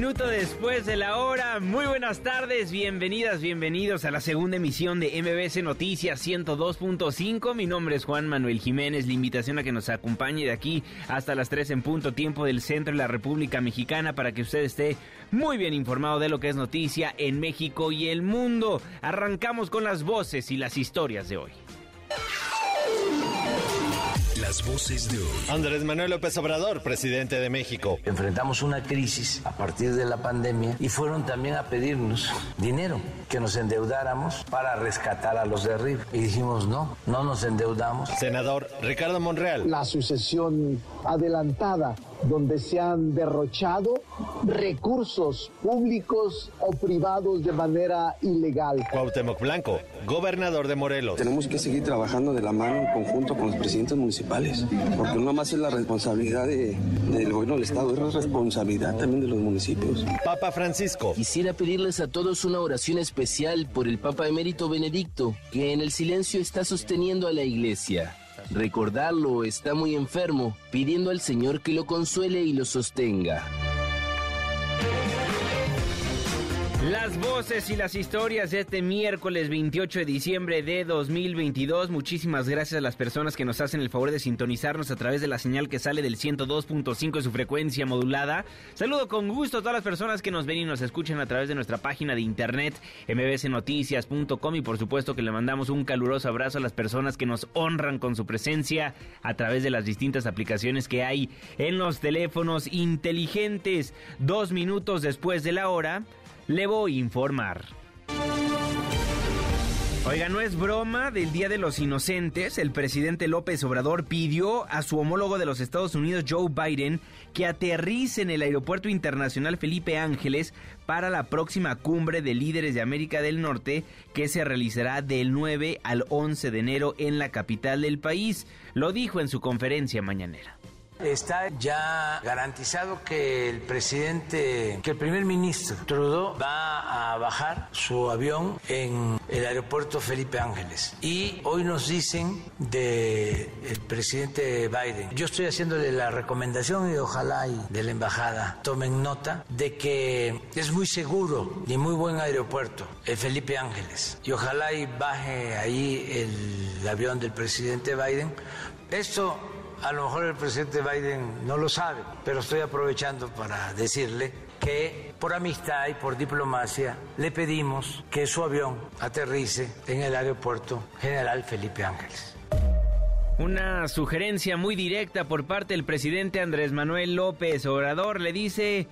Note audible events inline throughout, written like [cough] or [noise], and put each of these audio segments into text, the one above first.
Minuto después de la hora, muy buenas tardes, bienvenidas, bienvenidos a la segunda emisión de MBS Noticias 102.5. Mi nombre es Juan Manuel Jiménez, la invitación a que nos acompañe de aquí hasta las 3 en punto tiempo del centro de la República Mexicana para que usted esté muy bien informado de lo que es noticia en México y el mundo. Arrancamos con las voces y las historias de hoy. Las voces de hoy. Andrés Manuel López Obrador, presidente de México. Enfrentamos una crisis a partir de la pandemia y fueron también a pedirnos dinero, que nos endeudáramos para rescatar a los de arriba. Y dijimos, no, no nos endeudamos. Senador Ricardo Monreal. La sucesión adelantada donde se han derrochado recursos públicos o privados de manera ilegal. Cuauhtémoc Blanco, gobernador de Morelos. Tenemos que seguir trabajando de la mano en conjunto con los presidentes municipales, porque no más es la responsabilidad de, del gobierno del Estado, es la responsabilidad también de los municipios. Papa Francisco. Quisiera pedirles a todos una oración especial por el Papa Emérito Benedicto, que en el silencio está sosteniendo a la Iglesia. Recordarlo está muy enfermo, pidiendo al Señor que lo consuele y lo sostenga. Las voces y las historias de este miércoles 28 de diciembre de 2022. Muchísimas gracias a las personas que nos hacen el favor de sintonizarnos a través de la señal que sale del 102.5 de su frecuencia modulada. Saludo con gusto a todas las personas que nos ven y nos escuchan a través de nuestra página de internet mbsnoticias.com y por supuesto que le mandamos un caluroso abrazo a las personas que nos honran con su presencia a través de las distintas aplicaciones que hay en los teléfonos inteligentes. Dos minutos después de la hora le voy a informar. Oiga, no es broma, del Día de los Inocentes, el presidente López Obrador pidió a su homólogo de los Estados Unidos, Joe Biden, que aterrice en el Aeropuerto Internacional Felipe Ángeles para la próxima cumbre de líderes de América del Norte que se realizará del 9 al 11 de enero en la capital del país. Lo dijo en su conferencia mañanera. Está ya garantizado que el presidente, que el primer ministro Trudeau va a bajar su avión en el aeropuerto Felipe Ángeles. Y hoy nos dicen del presidente Biden, yo estoy haciéndole la recomendación y ojalá de la embajada tomen nota de que es muy seguro y muy buen aeropuerto el Felipe Ángeles. Y ojalá y baje ahí el avión del presidente Biden. Esto a lo mejor el presidente Biden no lo sabe, pero estoy aprovechando para decirle que por amistad y por diplomacia le pedimos que su avión aterrice en el aeropuerto General Felipe Ángeles. Una sugerencia muy directa por parte del presidente Andrés Manuel López Obrador le dice,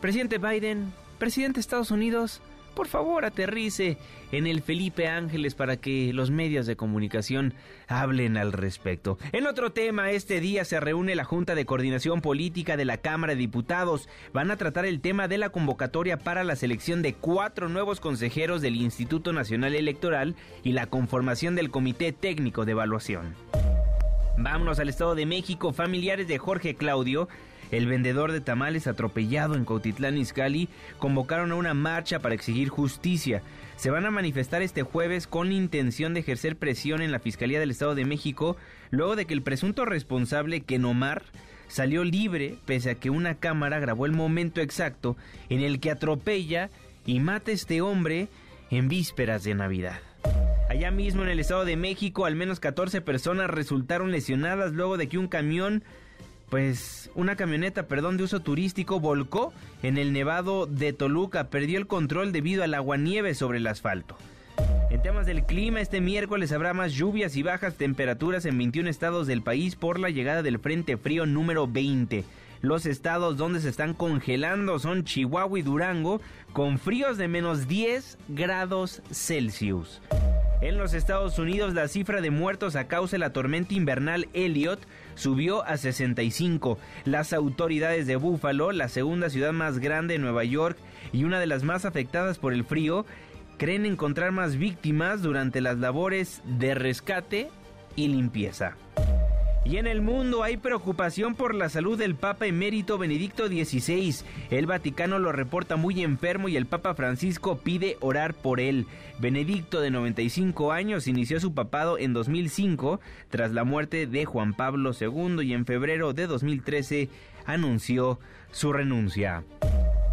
presidente Biden, presidente de Estados Unidos, por favor aterrice en el Felipe Ángeles para que los medios de comunicación hablen al respecto. En otro tema, este día se reúne la Junta de Coordinación Política de la Cámara de Diputados. Van a tratar el tema de la convocatoria para la selección de cuatro nuevos consejeros del Instituto Nacional Electoral y la conformación del Comité Técnico de Evaluación. Vámonos al Estado de México. Familiares de Jorge Claudio el vendedor de tamales atropellado en Cautitlán Izcalli convocaron a una marcha para exigir justicia. Se van a manifestar este jueves con intención de ejercer presión en la Fiscalía del Estado de México luego de que el presunto responsable Kenomar salió libre pese a que una cámara grabó el momento exacto en el que atropella y mata a este hombre en vísperas de Navidad. Allá mismo en el Estado de México, al menos 14 personas resultaron lesionadas luego de que un camión pues una camioneta, perdón, de uso turístico volcó en el nevado de Toluca, perdió el control debido al aguanieve sobre el asfalto. En temas del clima, este miércoles habrá más lluvias y bajas temperaturas en 21 estados del país por la llegada del Frente Frío número 20. Los estados donde se están congelando son Chihuahua y Durango, con fríos de menos 10 grados Celsius. En los Estados Unidos, la cifra de muertos a causa de la tormenta invernal Elliot subió a 65. Las autoridades de Buffalo, la segunda ciudad más grande de Nueva York y una de las más afectadas por el frío, creen encontrar más víctimas durante las labores de rescate y limpieza. Y en el mundo hay preocupación por la salud del Papa emérito Benedicto XVI. El Vaticano lo reporta muy enfermo y el Papa Francisco pide orar por él. Benedicto, de 95 años, inició su papado en 2005 tras la muerte de Juan Pablo II y en febrero de 2013 anunció su renuncia.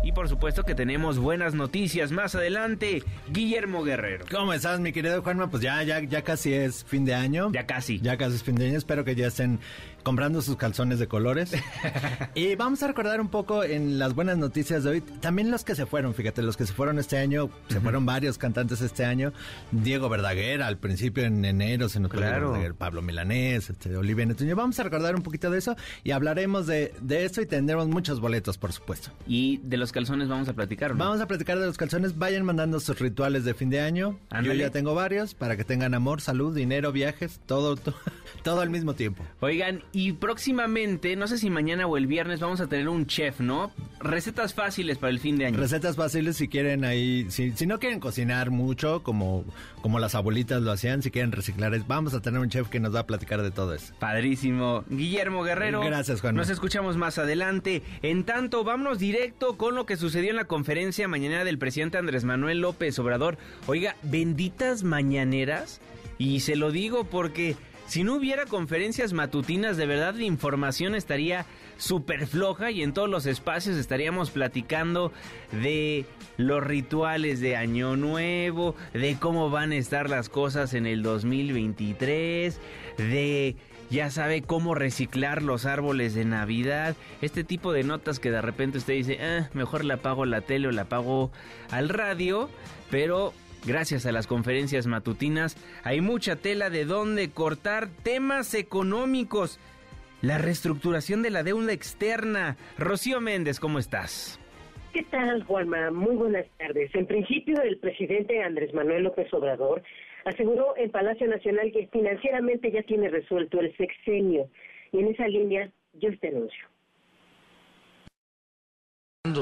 Y por supuesto que tenemos buenas noticias más adelante. Guillermo Guerrero. ¿Cómo estás, mi querido Juanma? Pues ya, ya, ya casi es fin de año. Ya casi. Ya casi es fin de año. Espero que ya estén comprando sus calzones de colores. [laughs] y vamos a recordar un poco en las buenas noticias de hoy, también los que se fueron, fíjate, los que se fueron este año, se fueron varios cantantes este año. Diego Verdaguer, al principio en enero se nos claro. Pablo Milanés, este, Olivia Netuño. Vamos a recordar un poquito de eso y hablaremos de, de eso y tendremos muchos boletos, por supuesto. Y de los calzones vamos a platicar, ¿no? Vamos a platicar de los calzones. Vayan mandando sus rituales de fin de año. Yo ya tengo varios para que tengan amor, salud, dinero, viajes, todo, todo, [laughs] todo al mismo tiempo. Oigan, y próximamente, no sé si mañana o el viernes vamos a tener un chef, ¿no? Recetas fáciles para el fin de año. Recetas fáciles si quieren ahí, si, si no quieren cocinar mucho, como, como las abuelitas lo hacían, si quieren reciclar, vamos a tener un chef que nos va a platicar de todo eso. Padrísimo. Guillermo Guerrero. Gracias, Juan. Nos escuchamos más adelante. En tanto, vámonos directo con lo que sucedió en la conferencia mañana del presidente Andrés Manuel López Obrador. Oiga, benditas mañaneras. Y se lo digo porque si no hubiera conferencias matutinas, de verdad la información estaría súper floja y en todos los espacios estaríamos platicando de los rituales de Año Nuevo, de cómo van a estar las cosas en el 2023, de ya sabe cómo reciclar los árboles de Navidad, este tipo de notas que de repente usted dice, ah, mejor la apago la tele o la apago al radio, pero Gracias a las conferencias matutinas hay mucha tela de dónde cortar temas económicos. La reestructuración de la deuda externa. Rocío Méndez, ¿cómo estás? ¿Qué tal, Juanma? Muy buenas tardes. En principio, el presidente Andrés Manuel López Obrador aseguró en Palacio Nacional que financieramente ya tiene resuelto el sexenio. Y en esa línea, yo este anuncio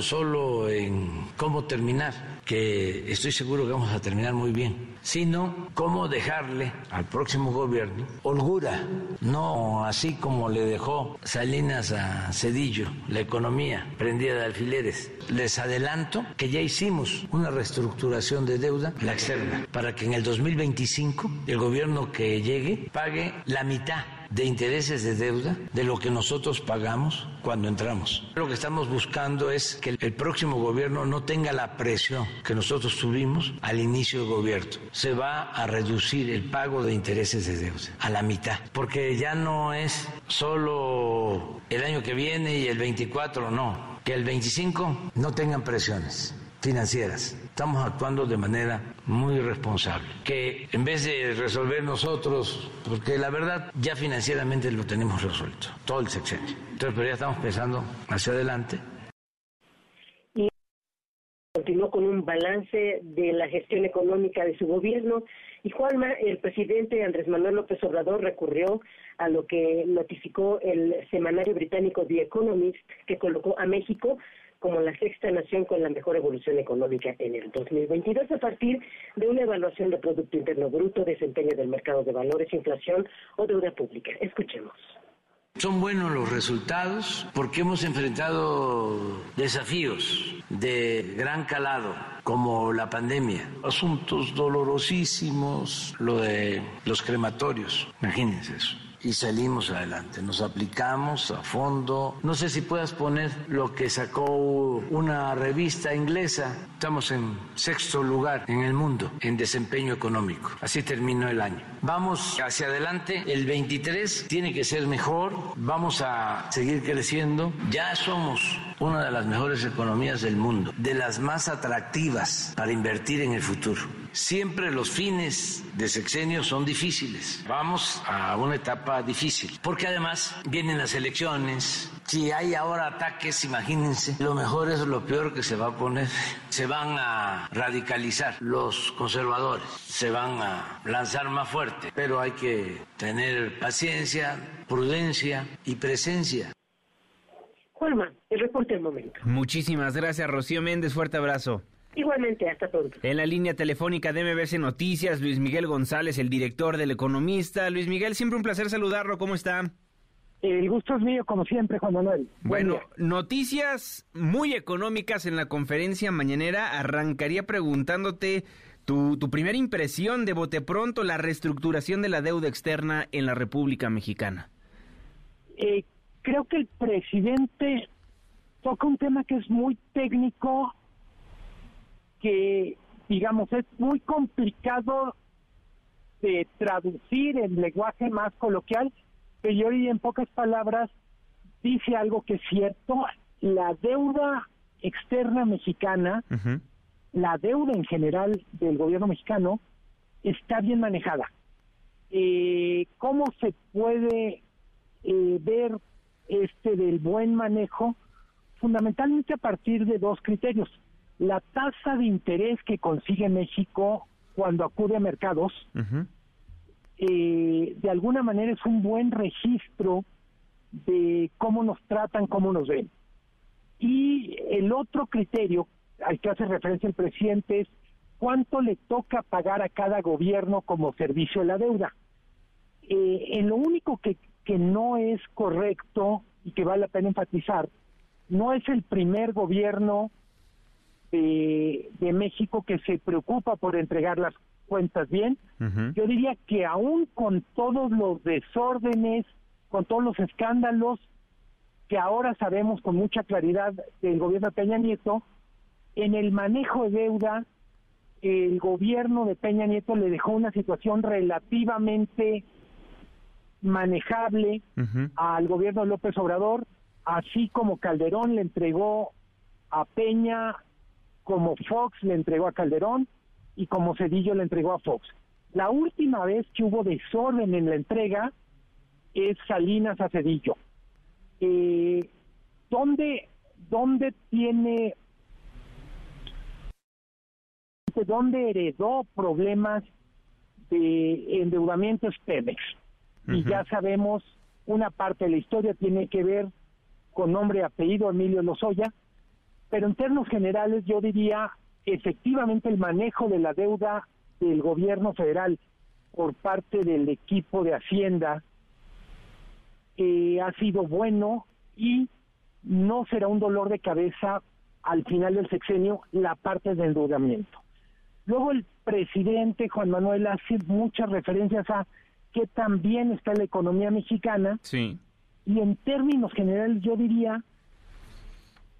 solo en cómo terminar, que estoy seguro que vamos a terminar muy bien, sino cómo dejarle al próximo gobierno holgura, no así como le dejó Salinas a Cedillo la economía prendida de alfileres. Les adelanto que ya hicimos una reestructuración de deuda, la externa, para que en el 2025 el gobierno que llegue pague la mitad de intereses de deuda de lo que nosotros pagamos cuando entramos. Lo que estamos buscando es que el próximo gobierno no tenga la presión que nosotros tuvimos al inicio del gobierno. Se va a reducir el pago de intereses de deuda a la mitad, porque ya no es solo el año que viene y el 24, no, que el 25 no tengan presiones financieras. Estamos actuando de manera muy responsable. Que en vez de resolver nosotros, porque la verdad ya financieramente lo tenemos resuelto, todo el sexenio. Entonces, pero ya estamos pensando hacia adelante. Y continuó con un balance de la gestión económica de su gobierno. Y Juanma, el presidente Andrés Manuel López Obrador recurrió a lo que notificó el semanario británico The Economist, que colocó a México como la sexta nación con la mejor evolución económica en el 2022 a partir de una evaluación de Producto Interno Bruto, desempeño del mercado de valores, inflación o deuda pública. Escuchemos. Son buenos los resultados porque hemos enfrentado desafíos de gran calado como la pandemia, asuntos dolorosísimos, lo de los crematorios, imagínense eso y salimos adelante. Nos aplicamos a fondo. No sé si puedas poner lo que sacó una revista inglesa. Estamos en sexto lugar en el mundo en desempeño económico. Así terminó el año. Vamos hacia adelante. El 23 tiene que ser mejor. Vamos a seguir creciendo. Ya somos una de las mejores economías del mundo, de las más atractivas para invertir en el futuro. Siempre los fines de sexenio son difíciles. Vamos a una etapa difícil, porque además vienen las elecciones. Si hay ahora ataques, imagínense, lo mejor es lo peor que se va a poner. Se van a radicalizar los conservadores, se van a lanzar más fuerte, pero hay que tener paciencia, prudencia y presencia. Juanma, el reporte del momento. Muchísimas gracias, Rocío Méndez. Fuerte abrazo. Igualmente, hasta pronto. En la línea telefónica de MBC Noticias, Luis Miguel González, el director del Economista. Luis Miguel, siempre un placer saludarlo. ¿Cómo está? El gusto es mío, como siempre, Juan Manuel. bueno, noticias muy económicas en la conferencia mañanera. Arrancaría preguntándote tu, tu primera impresión de bote pronto, la reestructuración de la deuda externa en la República Mexicana. Eh, creo que el presidente toca un tema que es muy técnico, que, digamos, es muy complicado de traducir en lenguaje más coloquial, pero yo diría en pocas palabras, dice algo que es cierto, la deuda externa mexicana, la deuda en general del gobierno mexicano, está bien manejada. Eh, ¿Cómo se puede eh, ver este del buen manejo? Fundamentalmente a partir de dos criterios la tasa de interés que consigue México cuando acude a mercados, eh, de alguna manera es un buen registro de cómo nos tratan, cómo nos ven. Y el otro criterio al que hace referencia el presidente es cuánto le toca pagar a cada gobierno como servicio de la deuda. Eh, en lo único que, que no es correcto y que vale la pena enfatizar, no es el primer gobierno de, México que se preocupa por entregar las cuentas bien. Yo diría que aún con todos los desórdenes, con todos los escándalos que ahora sabemos con mucha claridad del gobierno de Peña Nieto, en el manejo de deuda, el gobierno de Peña Nieto le dejó una situación relativamente manejable al gobierno de López Obrador, así como Calderón le entregó a Peña como Fox le entregó a Calderón y como Cedillo le entregó a Fox. La última vez que hubo desorden en la entrega es Salinas a Cedillo. Eh, ¿dónde, ¿Dónde tiene, dónde heredó problemas de endeudamiento es Pemex? Y ya sabemos, una parte de la historia tiene que ver con nombre y apellido Emilio Lozoya, pero en términos generales yo diría efectivamente el manejo de la deuda del gobierno federal por parte del equipo de Hacienda eh, ha sido bueno y no será un dolor de cabeza al final del sexenio la parte de endeudamiento. Luego el presidente Juan Manuel hace muchas referencias a que también está la economía mexicana. Sí. Y en términos generales yo diría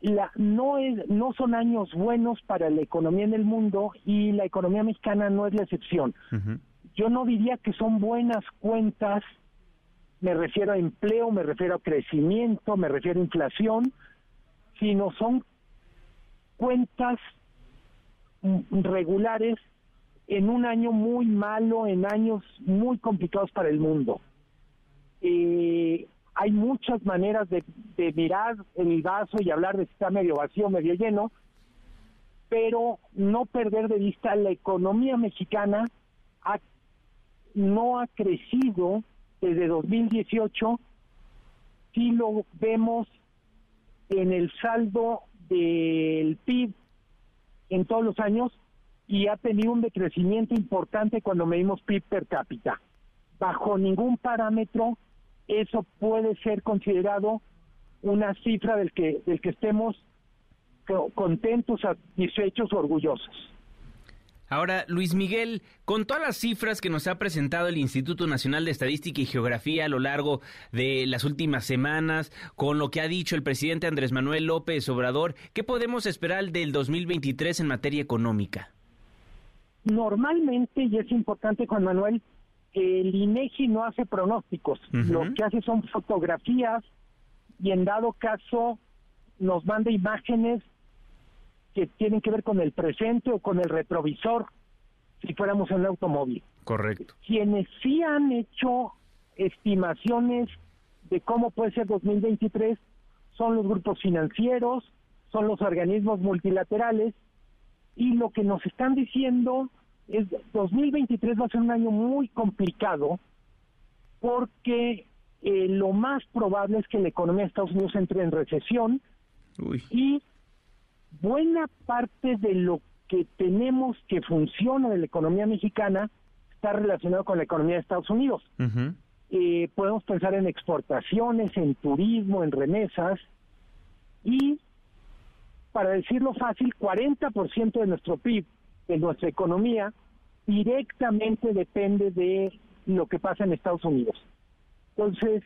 la, no, es, no son años buenos para la economía en el mundo y la economía mexicana no es la excepción. Yo no diría que son buenas cuentas, me refiero a empleo, me refiero a crecimiento, me refiero a inflación, sino son cuentas regulares en un año muy malo, en años muy complicados para el mundo. Eh, hay muchas maneras de, mirar el vaso y hablar de si está medio vacío, medio lleno, pero no perder de vista la economía mexicana no ha crecido desde 2018 si lo vemos en el saldo del PIB en todos los años y ha tenido un decrecimiento importante cuando medimos PIB per cápita. Bajo ningún parámetro eso puede ser considerado una cifra del que, del que estemos contentos, satisfechos, orgullosos. Ahora, Luis Miguel, con todas las cifras que nos ha presentado el Instituto Nacional de Estadística y Geografía a lo largo de las últimas semanas, con lo que ha dicho el presidente Andrés Manuel López Obrador, ¿qué podemos esperar del 2023 en materia económica? Normalmente, y es importante, Juan Manuel, el INEGI no hace pronósticos, lo que hace son fotografías y en dado caso nos manda imágenes que tienen que ver con el presente o con el retrovisor si fuéramos en un automóvil. Correcto. Quienes sí han hecho estimaciones de cómo puede ser 2023 son los grupos financieros, son los organismos multilaterales y lo que nos están diciendo es 2023 va a ser un año muy complicado porque eh, lo más probable es que la economía de Estados Unidos entre en recesión y buena parte de lo que tenemos que funcione de la economía mexicana está relacionado con la economía de Estados Unidos. Eh, podemos pensar en exportaciones, en turismo, en remesas y, para decirlo fácil, 40% de nuestro PIB, de nuestra economía, directamente depende de lo que pasa en Estados Unidos. Entonces,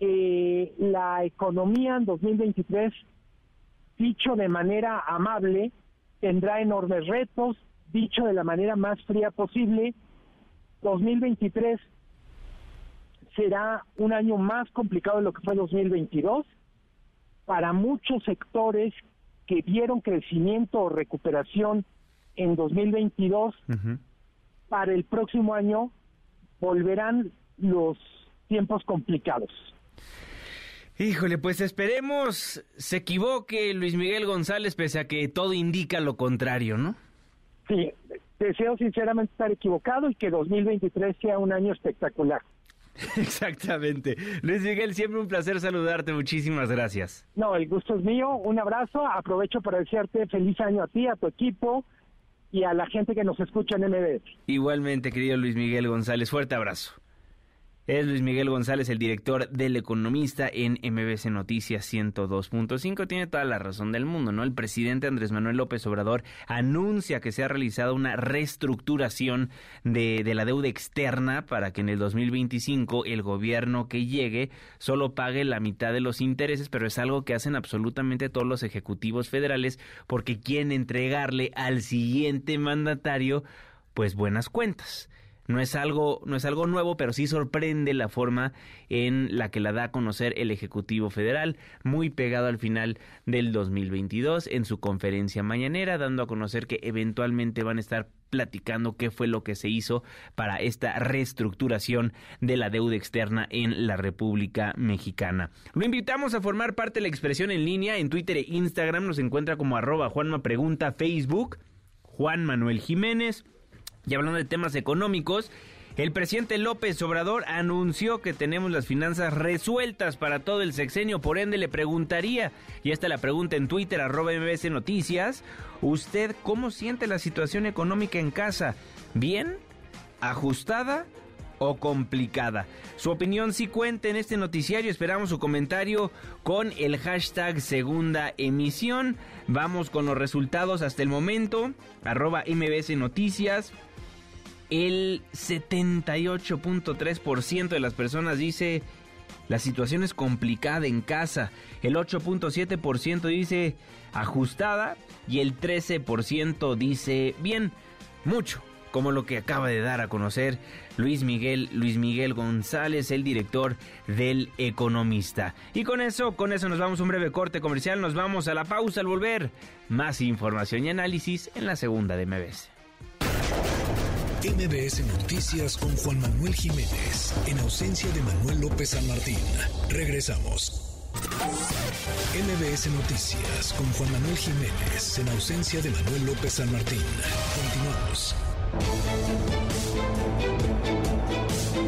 eh, la economía en 2023, dicho de manera amable, tendrá enormes retos, dicho de la manera más fría posible, 2023 será un año más complicado de lo que fue 2022 para muchos sectores que vieron crecimiento o recuperación en 2022 para el próximo año volverán los tiempos complicados. Híjole, pues esperemos se equivoque Luis Miguel González, pese a que todo indica lo contrario, ¿no? Sí, deseo sinceramente estar equivocado y que 2023 sea un año espectacular. [laughs] Exactamente. Luis Miguel, siempre un placer saludarte. Muchísimas gracias. No, el gusto es mío. Un abrazo. Aprovecho para desearte feliz año a ti, a tu equipo y a la gente que nos escucha en MBS. Igualmente, querido Luis Miguel González. Fuerte abrazo. Es Luis Miguel González, el director del Economista en MBC Noticias 102.5. Tiene toda la razón del mundo, ¿no? El presidente Andrés Manuel López Obrador anuncia que se ha realizado una reestructuración de, de la deuda externa para que en el 2025 el gobierno que llegue solo pague la mitad de los intereses, pero es algo que hacen absolutamente todos los ejecutivos federales porque quieren entregarle al siguiente mandatario pues buenas cuentas. No es algo, no es algo nuevo, pero sí sorprende la forma en la que la da a conocer el Ejecutivo Federal, muy pegado al final del 2022 en su conferencia mañanera, dando a conocer que eventualmente van a estar platicando qué fue lo que se hizo para esta reestructuración de la deuda externa en la República Mexicana. Lo invitamos a formar parte de la expresión en línea en Twitter e Instagram, nos encuentra como arroba Juanma Pregunta, Facebook, Juan Manuel Jiménez, y hablando de temas económicos, el presidente López Obrador anunció que tenemos las finanzas resueltas para todo el sexenio, por ende le preguntaría, y esta la pregunta en Twitter, arroba MBS Noticias, ¿usted cómo siente la situación económica en casa? ¿Bien? ¿Ajustada? o complicada. Su opinión sí cuenta en este noticiario. Esperamos su comentario con el hashtag segunda emisión. Vamos con los resultados hasta el momento. Arroba MBS Noticias. El 78.3% de las personas dice la situación es complicada en casa. El 8.7% dice ajustada y el 13% dice bien, mucho, como lo que acaba de dar a conocer Luis Miguel Luis Miguel González, el director del Economista. Y con eso, con eso nos vamos a un breve corte comercial, nos vamos a la pausa al volver. Más información y análisis en la segunda de MBS. MBS Noticias con Juan Manuel Jiménez, en ausencia de Manuel López San Martín. Regresamos. MBS Noticias con Juan Manuel Jiménez, en ausencia de Manuel López San Martín. Continuamos.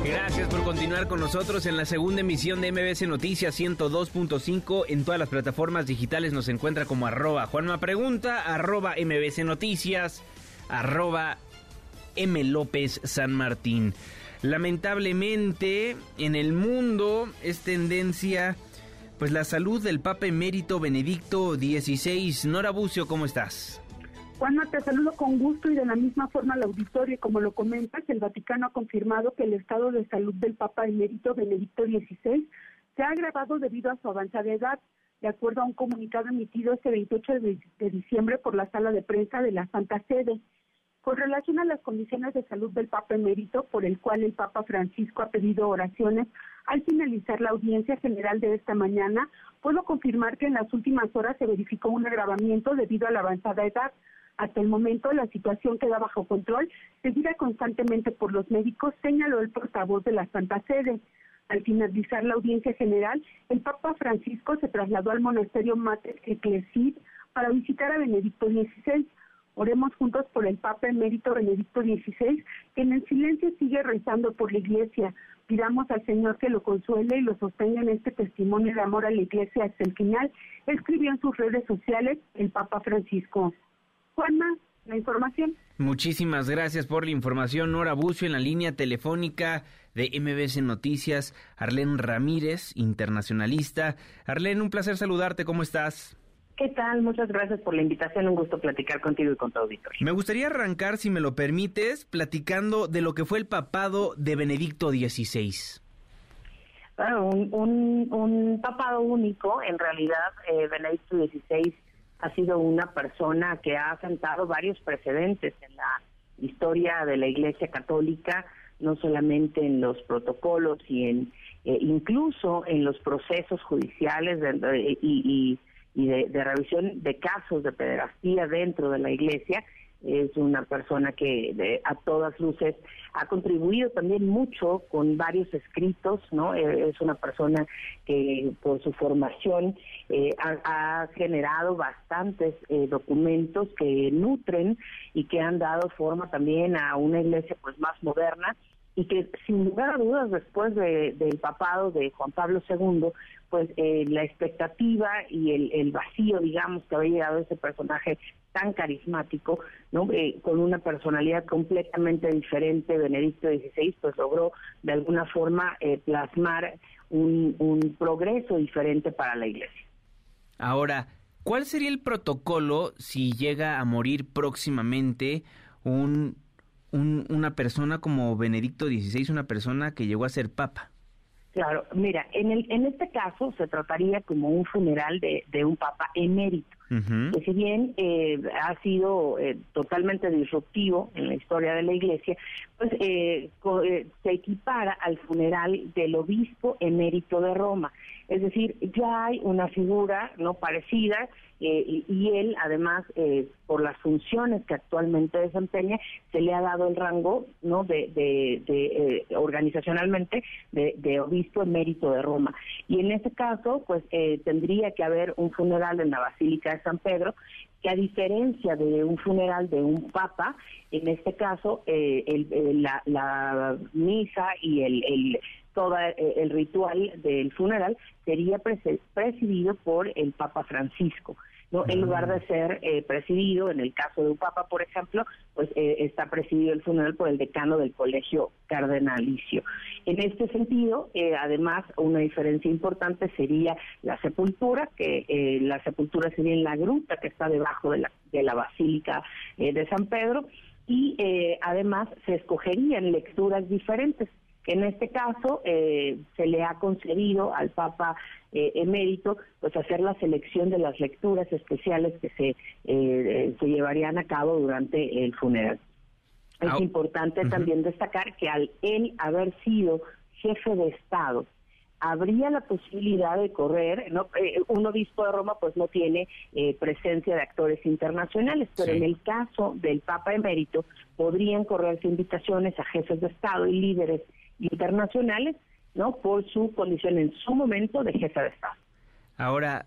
Gracias por continuar con nosotros en la segunda emisión de MBS Noticias 102.5. En todas las plataformas digitales nos encuentra como arroba Juanma Pregunta, arroba MBS Noticias, arroba M. López San Martín. Lamentablemente, en el mundo es tendencia, pues la salud del Papa Emérito Benedicto XVI. Nora Bucio, ¿cómo estás? Juanma, te saludo con gusto y de la misma forma al auditorio. Como lo comentas, el Vaticano ha confirmado que el estado de salud del Papa Emérito Benedicto XVI se ha agravado debido a su avanzada edad, de acuerdo a un comunicado emitido este 28 de diciembre por la sala de prensa de la Santa Sede. Con relación a las condiciones de salud del Papa emérito, por el cual el Papa Francisco ha pedido oraciones al finalizar la audiencia general de esta mañana, puedo confirmar que en las últimas horas se verificó un agravamiento debido a la avanzada edad. Hasta el momento la situación queda bajo control, seguida constantemente por los médicos, señaló el portavoz de la Santa Sede. Al finalizar la audiencia general, el Papa Francisco se trasladó al monasterio Mater Ecclesid para visitar a Benedicto XVI. Oremos juntos por el Papa emérito Benedicto XVI, que en el silencio sigue rezando por la Iglesia. Pidamos al Señor que lo consuele y lo sostenga en este testimonio de amor a la Iglesia hasta el final, escribió en sus redes sociales el Papa Francisco. Juanma, la información. Muchísimas gracias por la información, Nora Bucio, en la línea telefónica de MBS Noticias, Arlén Ramírez, internacionalista. Arlén, un placer saludarte, ¿cómo estás? ¿Qué tal? Muchas gracias por la invitación. Un gusto platicar contigo y con tu auditorio. Me gustaría arrancar, si me lo permites, platicando de lo que fue el papado de Benedicto XVI. un, un, un, papado único, en realidad, eh, Benedicto XVI ha sido una persona que ha sentado varios precedentes en la historia de la Iglesia Católica, no solamente en los protocolos y en eh, incluso en los procesos judiciales de, y, y y de, revisión de casos de pederastía dentro de la iglesia. Es una persona que a todas luces ha contribuido también mucho con varios escritos, ¿no? Eh, es una persona que por su formación eh, ha, generado bastantes eh, documentos que nutren y que han dado forma también a una iglesia pues más moderna y que sin lugar a dudas después del papado de Juan Pablo II, pues eh, la expectativa y el, vacío, digamos, que había llegado ese personaje tan carismático, ¿no? Eh, con una personalidad completamente diferente, Benedicto XVI, pues logró de alguna forma eh, plasmar un, un progreso diferente para la Iglesia. Ahora, ¿cuál sería el protocolo si llega a morir próximamente un una persona como Benedicto XVI, una persona que llegó a ser papa? Claro, mira, en, el, en este caso se trataría como un funeral de, de un papa emérito, que si bien eh, ha sido eh, totalmente disruptivo en la historia de la iglesia, pues eh, se equipara al funeral del obispo emérito de Roma. Es decir, ya hay una figura no parecida eh, y, él, además, eh, por las funciones que actualmente desempeña, se le ha dado el rango, no, de, de, eh, organizacionalmente de, obispo emérito de Roma. Y en ese caso, pues tendría que haber un funeral en la Basílica de San Pedro que a diferencia de un funeral de un papa, en este caso el, la, la, misa y el todo el ritual del funeral sería presidido por el Papa Francisco. ¿no? En lugar de ser eh, presidido, en el caso de un papa, por ejemplo, pues eh, está presidido el funeral por el decano del colegio cardenalicio. En este sentido, eh, además, una diferencia importante sería la sepultura, que la sepultura sería en la gruta que está debajo de la, de la Basílica de San Pedro, y además se escogerían lecturas diferentes. En este caso, eh, se le ha concedido al Papa eh, emérito pues hacer la selección de las lecturas especiales que se, eh, se llevarían a cabo durante el funeral. Es importante también destacar que al él haber sido jefe de Estado, habría la posibilidad de correr, ¿no? un obispo de Roma pues no tiene presencia de actores internacionales, pero en el caso del Papa emérito podrían correrse invitaciones a jefes de Estado y líderes internacionales, ¿no? Por su condición en su momento de jefe de Estado. Ahora,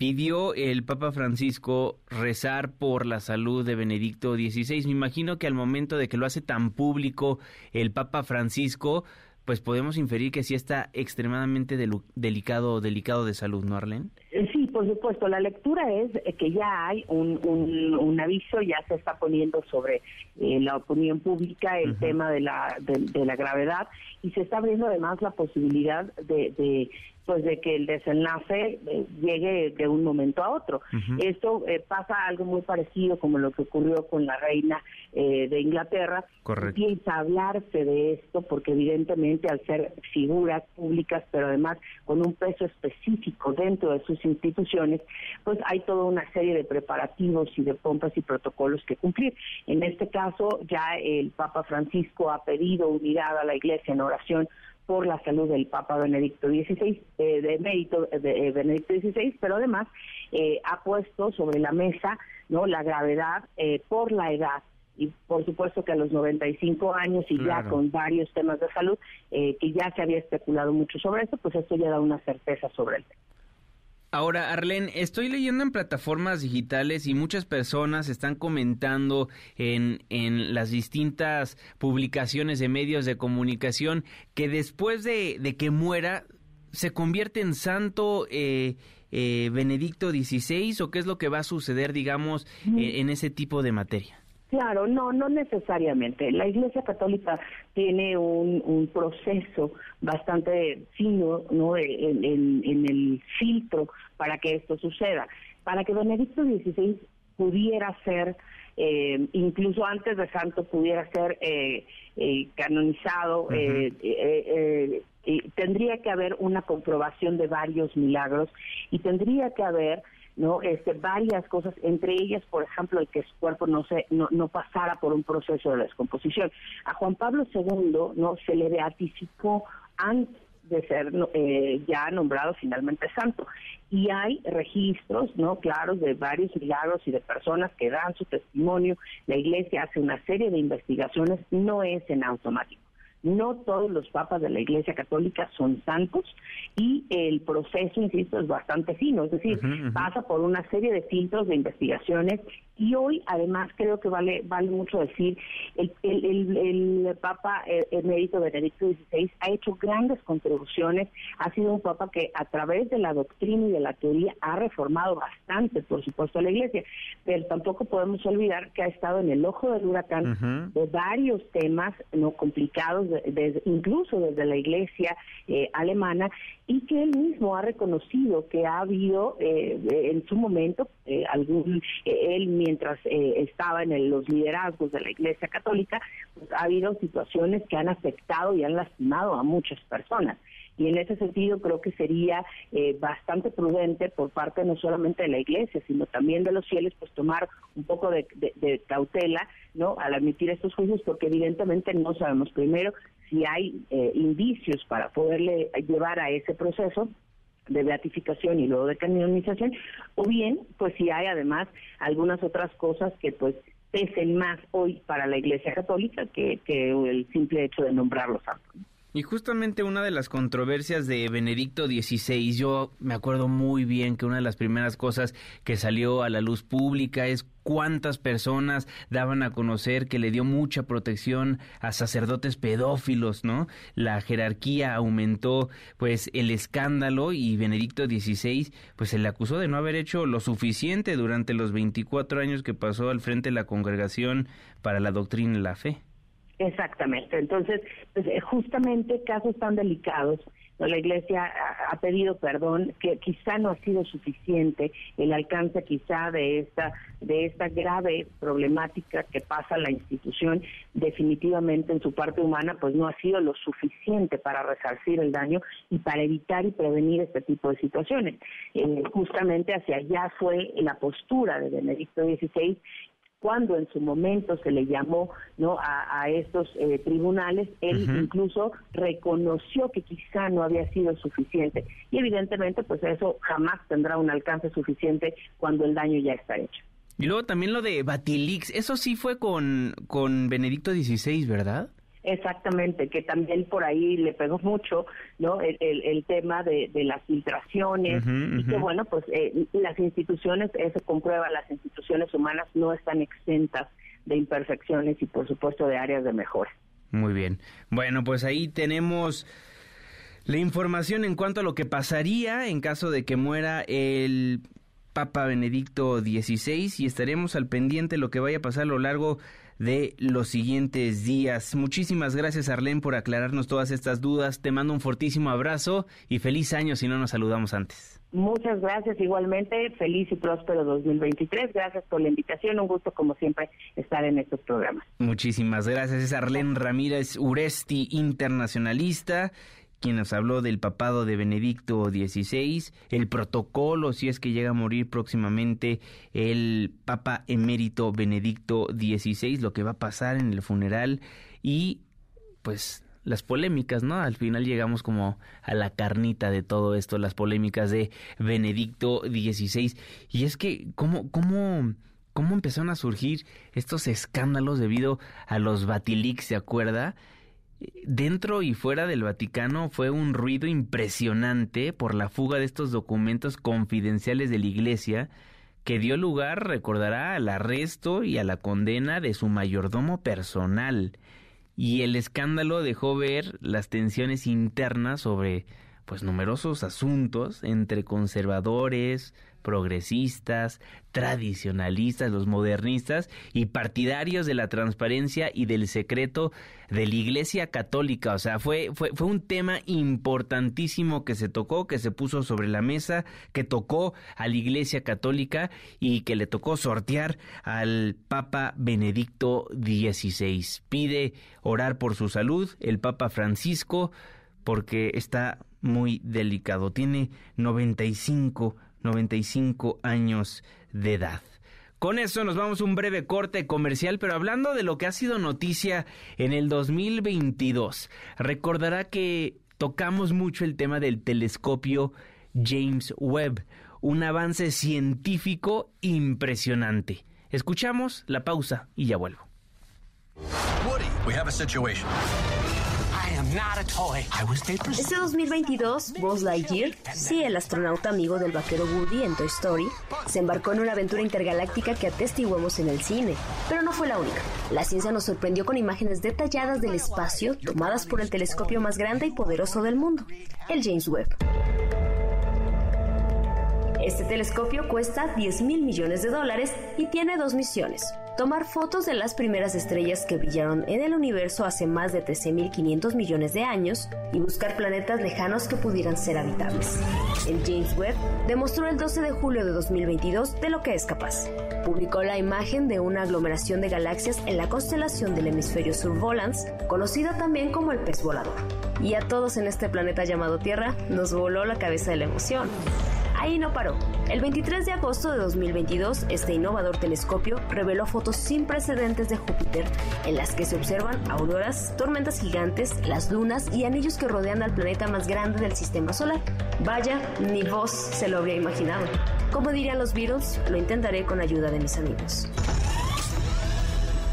pidió el Papa Francisco rezar por la salud de Benedicto XVI. Me imagino que al momento de que lo hace tan público el Papa Francisco, pues podemos inferir que sí está extremadamente delicado, delicado de salud, ¿no, Arlen? Eh, sí, por supuesto. La lectura es que ya hay un, un, aviso, ya se está poniendo sobre eh, la opinión pública el tema de la, de, la gravedad y se está abriendo además la posibilidad de pues de que el desenlace eh, llegue de un momento a otro. Esto eh, pasa algo muy parecido como lo que ocurrió con la reina eh, de Inglaterra. Correcto. Empieza a hablarse de esto porque evidentemente al ser figuras públicas, pero además con un peso específico dentro de sus instituciones, pues hay toda una serie de preparativos y de pompas y protocolos que cumplir. En este caso ya el Papa Francisco ha pedido unidad a la Iglesia en oración por la salud del Papa Benedicto XVI, eh, de mérito de eh, Benedicto XVI, pero además eh, ha puesto sobre la mesa no la gravedad por la edad. Y por supuesto que a los 95 años y ya con varios temas de salud que ya se había especulado mucho sobre esto, pues esto ya da una certeza sobre el tema. Ahora, Arlen, estoy leyendo en plataformas digitales y muchas personas están comentando en, en las distintas publicaciones de medios de comunicación que después de, que muera se convierte en santo eh, eh, Benedicto XVI o qué es lo que va a suceder, digamos, en ese tipo de materia. Claro, no, no necesariamente. La Iglesia Católica tiene un, proceso bastante fino ¿no? En, el filtro para que esto suceda. Para que Benedicto XVI pudiera ser, eh, incluso antes de santo, pudiera ser eh, eh, canonizado, tendría que haber una comprobación de varios milagros y tendría que haber no este varias cosas entre ellas por ejemplo el que su cuerpo no se no, no pasara por un proceso de descomposición a Juan Pablo II no se le beatificó antes de ser eh, ya nombrado finalmente santo. Y hay registros, ¿no? Claros de varios milagros y de personas que dan su testimonio. La Iglesia hace una serie de investigaciones, no es en automático. No todos los papas de la Iglesia Católica son santos y el proceso, insisto, es bastante fino, es decir, pasa por una serie de filtros de investigaciones y hoy, además, creo que vale vale mucho decir, el, el, el, Papa eh, emérito Benedicto XVI ha hecho grandes contribuciones, ha sido un Papa que a través de la doctrina y de la teoría ha reformado bastante, por supuesto, a la Iglesia, pero tampoco podemos olvidar que ha estado en el ojo del huracán de varios temas no complicados, incluso desde la Iglesia eh, alemana, y que él mismo ha reconocido que ha habido eh, en su momento algún, él mientras eh, estaba en los liderazgos de la Iglesia Católica, pues, ha habido situaciones que han afectado y han lastimado a muchas personas. Y en ese sentido creo que sería eh, bastante prudente por parte no solamente de la Iglesia, sino también de los fieles, pues tomar un poco de, cautela no al admitir estos juicios, porque evidentemente no sabemos primero si hay eh, indicios para poderle llevar a ese proceso de beatificación y luego de canonización, o bien, pues si hay además algunas otras cosas que pues pesen más hoy para la Iglesia Católica que, que el simple hecho de nombrarlos santos. Y justamente una de las controversias de Benedicto XVI, yo me acuerdo muy bien que una de las primeras cosas que salió a la luz pública es cuántas personas daban a conocer que le dio mucha protección a sacerdotes pedófilos, ¿no? La jerarquía aumentó, pues, el escándalo y Benedicto XVI, pues, se le acusó de no haber hecho lo suficiente durante los 24 años que pasó al frente de la congregación para la doctrina y la fe. Exactamente. Entonces, pues, eh, justamente casos tan delicados, la Iglesia ha, pedido perdón, que quizá no ha sido suficiente el alcance quizá de esta de esta grave problemática que pasa la institución, definitivamente en su parte humana, pues no ha sido lo suficiente para resarcir el daño y para evitar y prevenir este tipo de situaciones. Eh, justamente hacia allá fue la postura de Benedicto XVI cuando en su momento se le llamó no a, estos eh, tribunales, él incluso reconoció que quizá no había sido suficiente y evidentemente pues eso jamás tendrá un alcance suficiente cuando el daño ya está hecho. Y luego también lo de Batilix, eso sí fue con, con Benedicto XVI, ¿verdad? Exactamente, que también por ahí le pegó mucho, ¿no? El, el, tema de, de, las filtraciones y que bueno, pues eh, las instituciones, eso comprueba, las instituciones humanas no están exentas de imperfecciones y por supuesto de áreas de mejora. Muy bien. Bueno, pues ahí tenemos la información en cuanto a lo que pasaría en caso de que muera el Papa Benedicto XVI y estaremos al pendiente de lo que vaya a pasar a lo largo de los siguientes días. Muchísimas gracias Arlene por aclararnos todas estas dudas. Te mando un fortísimo abrazo y feliz año si no nos saludamos antes. Muchas gracias igualmente. Feliz y próspero 2023. Gracias por la invitación. Un gusto como siempre estar en estos programas. Muchísimas gracias. Es Arlene Ramírez Uresti, internacionalista quien nos habló del papado de Benedicto XVI, el protocolo si es que llega a morir próximamente el Papa emérito Benedicto XVI, lo que va a pasar en el funeral y pues las polémicas, ¿no? Al final llegamos como a la carnita de todo esto, las polémicas de Benedicto XVI. Y es que, ¿cómo, cómo, cómo empezaron a surgir estos escándalos debido a los Batilix, ¿se acuerda? Dentro y fuera del Vaticano fue un ruido impresionante por la fuga de estos documentos confidenciales de la Iglesia que dio lugar, recordará, al arresto y a la condena de su mayordomo personal. Y el escándalo dejó ver las tensiones internas sobre pues numerosos asuntos entre conservadores, progresistas, tradicionalistas, los modernistas y partidarios de la transparencia y del secreto de la Iglesia Católica. O sea, fue, fue, fue un tema importantísimo que se tocó, que se puso sobre la mesa, que tocó a la Iglesia Católica y que le tocó sortear al Papa Benedicto XVI. Pide orar por su salud el Papa Francisco porque está muy delicado. Tiene 95 95 años de edad. Con eso nos vamos a un breve corte comercial, pero hablando de lo que ha sido noticia en el 2022, recordará que tocamos mucho el tema del telescopio James Webb, un avance científico impresionante. Escuchamos la pausa y ya vuelvo. Woody. Este 2022, Buzz Lightyear, sí el astronauta amigo del vaquero Woody en Toy Story, se embarcó en una aventura intergaláctica que atestiguamos en el cine, pero no fue la única. La ciencia nos sorprendió con imágenes detalladas del espacio tomadas por el telescopio más grande y poderoso del mundo, el James Webb. Este telescopio cuesta 10 mil millones de dólares y tiene dos misiones. Tomar fotos de las primeras estrellas que brillaron en el universo hace más de 13.500 millones de años y buscar planetas lejanos que pudieran ser habitables. El James Webb demostró el 12 de julio de 2022 de lo que es capaz. Publicó la imagen de una aglomeración de galaxias en la constelación del hemisferio sur Volans, conocida también como el pez volador. Y a todos en este planeta llamado Tierra nos voló la cabeza de la emoción. Ahí no paró. El 23 de agosto de 2022, este innovador telescopio reveló fotos sin precedentes de Júpiter, en las que se observan auroras, tormentas gigantes, las lunas y anillos que rodean al planeta más grande del sistema solar. Vaya, ni vos se lo habría imaginado. Como dirían los Beatles, lo intentaré con ayuda de mis amigos.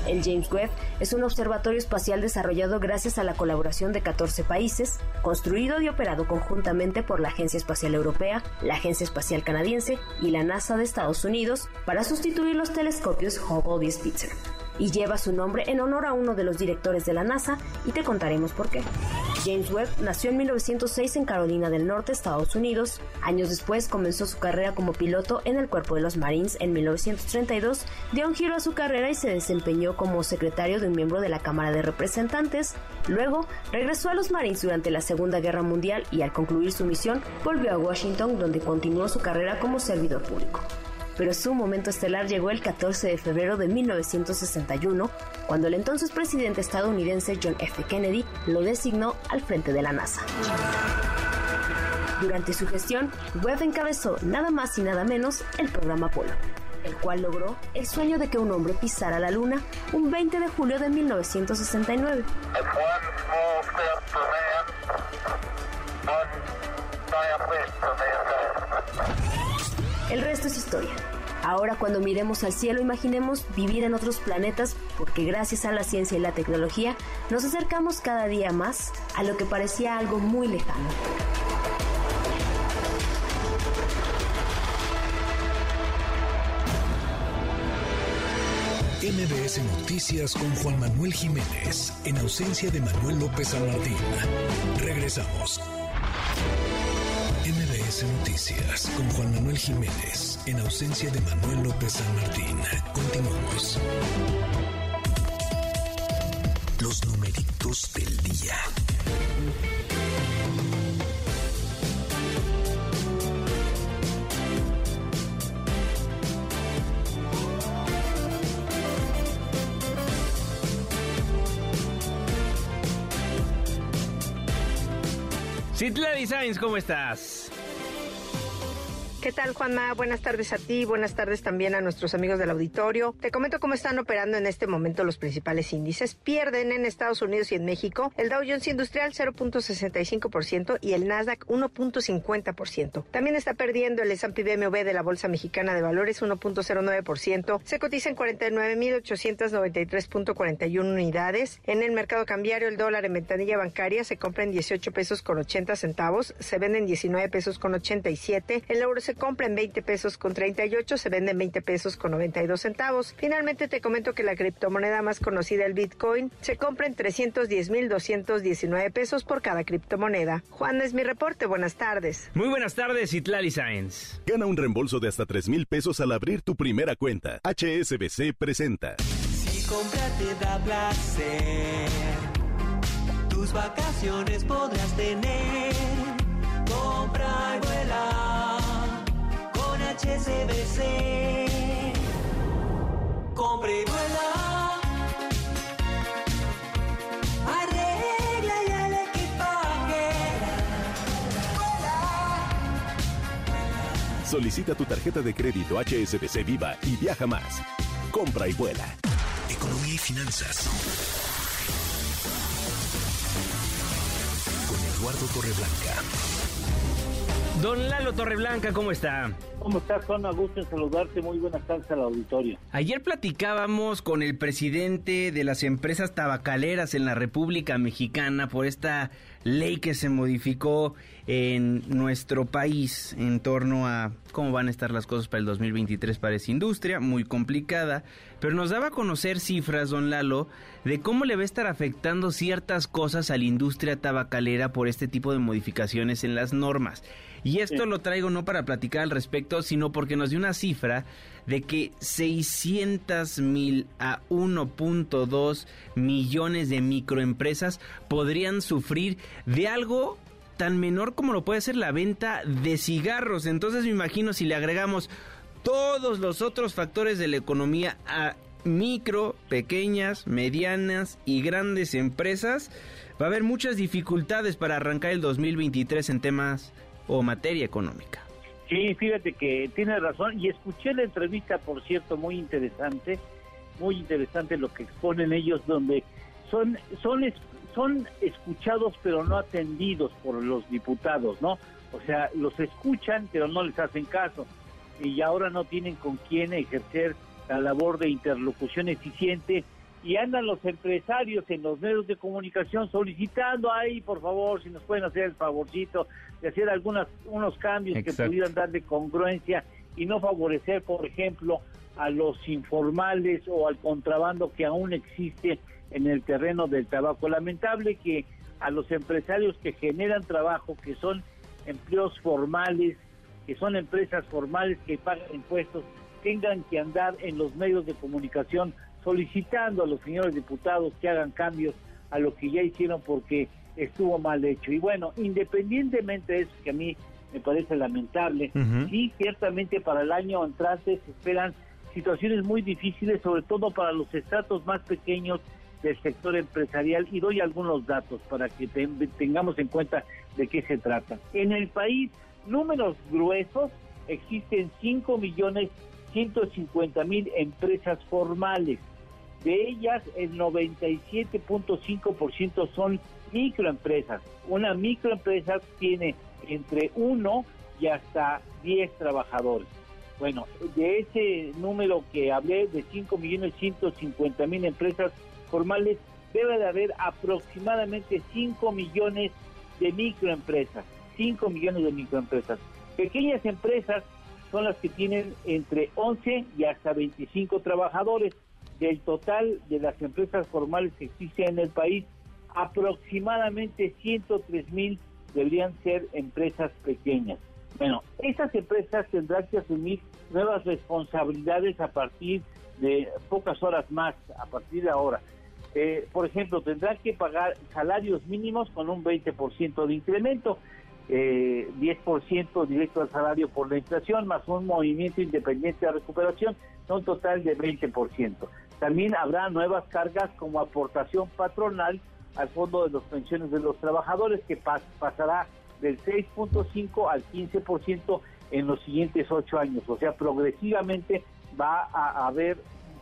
El James Webb es un observatorio espacial desarrollado gracias a la colaboración de 14 países, construido y operado conjuntamente por la Agencia Espacial Europea, la Agencia Espacial Canadiense y la NASA de Estados Unidos para sustituir los telescopios Hubble y Spitzer y lleva su nombre en honor a uno de los directores de la NASA y te contaremos por qué. James Webb nació en 1906 en Carolina del Norte, Estados Unidos. Años después comenzó su carrera como piloto en el Cuerpo de los Marines en 1932, dio un giro a su carrera y se desempeñó como secretario de un miembro de la Cámara de Representantes. Luego regresó a los Marines durante la Segunda Guerra Mundial y al concluir su misión volvió a Washington donde continuó su carrera como servidor público pero su momento estelar llegó el 14 de febrero de 1961, cuando el entonces presidente estadounidense John F. Kennedy lo designó al frente de la NASA. Durante su gestión, Webb encabezó nada más y nada menos el programa Apolo, el cual logró el sueño de que un hombre pisara la Luna un 20 de julio de 1969. El resto es historia. Ahora cuando miremos al cielo imaginemos vivir en otros planetas porque gracias a la ciencia y la tecnología nos acercamos cada día más a lo que parecía algo muy lejano. MBS Noticias con Juan Manuel Jiménez, en ausencia de Manuel López San. Regresamos. Noticias con Juan Manuel Jiménez, en ausencia de Manuel López San Martín. Continuamos. Los numeritos del día. Citla Designs, ¿cómo estás? ¿Qué tal, Juanma? Buenas tardes a ti, buenas tardes también a nuestros amigos del auditorio. Te comento cómo están operando en este momento los principales índices. Pierden en Estados Unidos y en México el Dow Jones Industrial 0.65% y el Nasdaq 1.50%. También está perdiendo el S&P BMW de la Bolsa Mexicana de Valores 1.09%. Se cotiza en 49.893.41 unidades. En el mercado cambiario el dólar en ventanilla bancaria se compra en 18 pesos con 80 centavos, se vende en 19 pesos con 87. El euro se compra en 20 pesos con 38, se vende en 20 pesos con 92 centavos. Finalmente te comento que la criptomoneda más conocida, el Bitcoin, se compra en 310.219 pesos por cada criptomoneda. Juan es mi reporte, buenas tardes. Muy buenas tardes, Itlali Sáenz. Gana un reembolso de hasta 3 mil pesos al abrir tu primera cuenta. HSBC presenta. Si comprar te da placer, tus vacaciones podrás tener. Compra y vuela HSBC. Compra y vuela. Arregla ya el equipaje. Solicita tu tarjeta de crédito HSBC Viva y viaja más. Compra y vuela. Economía y finanzas. Con Eduardo Torreblanca. Don Lalo Torreblanca, ¿cómo está? ¿Cómo estás, Juan? A gusto en saludarte. Muy buenas tardes al auditorio. Ayer platicábamos con el presidente de las empresas tabacaleras en la República Mexicana por esta ley que se modificó en nuestro país en torno a cómo van a estar las cosas para el 2023 para esa industria, muy complicada, pero nos daba a conocer cifras, don Lalo, de cómo le va a estar afectando ciertas cosas a la industria tabacalera por este tipo de modificaciones en las normas. Y esto lo traigo no para platicar al respecto, sino porque nos dio una cifra de que 600 mil a 1.2 millones de microempresas podrían sufrir de algo tan menor como lo puede ser la venta de cigarros. Entonces me imagino si le agregamos todos los otros factores de la economía a micro, pequeñas, medianas y grandes empresas, va a haber muchas dificultades para arrancar el 2023 en temas o materia económica. Sí, fíjate que tiene razón y escuché la entrevista, por cierto, muy interesante, muy interesante lo que exponen ellos, donde son son son escuchados pero no atendidos por los diputados, ¿no? O sea, los escuchan pero no les hacen caso y ahora no tienen con quién ejercer la labor de interlocución eficiente y andan los empresarios en los medios de comunicación solicitando ahí, por favor, si nos pueden hacer el favorcito de hacer algunos unos cambios que pudieran darle congruencia y no favorecer, por ejemplo, a los informales o al contrabando que aún existe en el terreno del tabaco. Lamentable que a los empresarios que generan trabajo, que son empleos formales, que son empresas formales que pagan impuestos, tengan que andar en los medios de comunicación solicitando a los señores diputados que hagan cambios a lo que ya hicieron porque estuvo mal hecho. Y bueno, independientemente de eso que a mí me parece lamentable, sí, ciertamente para el año entrante se esperan situaciones muy difíciles, sobre todo para los estratos más pequeños del sector empresarial y doy algunos datos para que tengamos en cuenta de qué se trata. En el país, números gruesos, existen 5 millones 150 mil empresas formales. De ellas, el 97.5% son microempresas. Una microempresa tiene entre 1 y hasta 10 trabajadores. Bueno, de ese número que hablé de 5 millones 150 mil empresas formales, debe de haber aproximadamente 5 millones de microempresas. 5 millones de microempresas. Pequeñas empresas son las que tienen entre 11 y hasta 25 trabajadores. Del total de las empresas formales que existen en el país, aproximadamente 103 mil deberían ser empresas pequeñas. Bueno, estas empresas tendrán que asumir nuevas responsabilidades a partir de pocas horas más, a partir de ahora. Eh, por ejemplo, tendrán que pagar salarios mínimos con un 20% de incremento eh, 10% directo al salario por la inflación, más un movimiento independiente de recuperación, un total de 20%. También habrá nuevas cargas como aportación patronal al fondo de las pensiones de los trabajadores, que pasará del 6.5 al 15% en los siguientes ocho años. O sea, progresivamente va a haber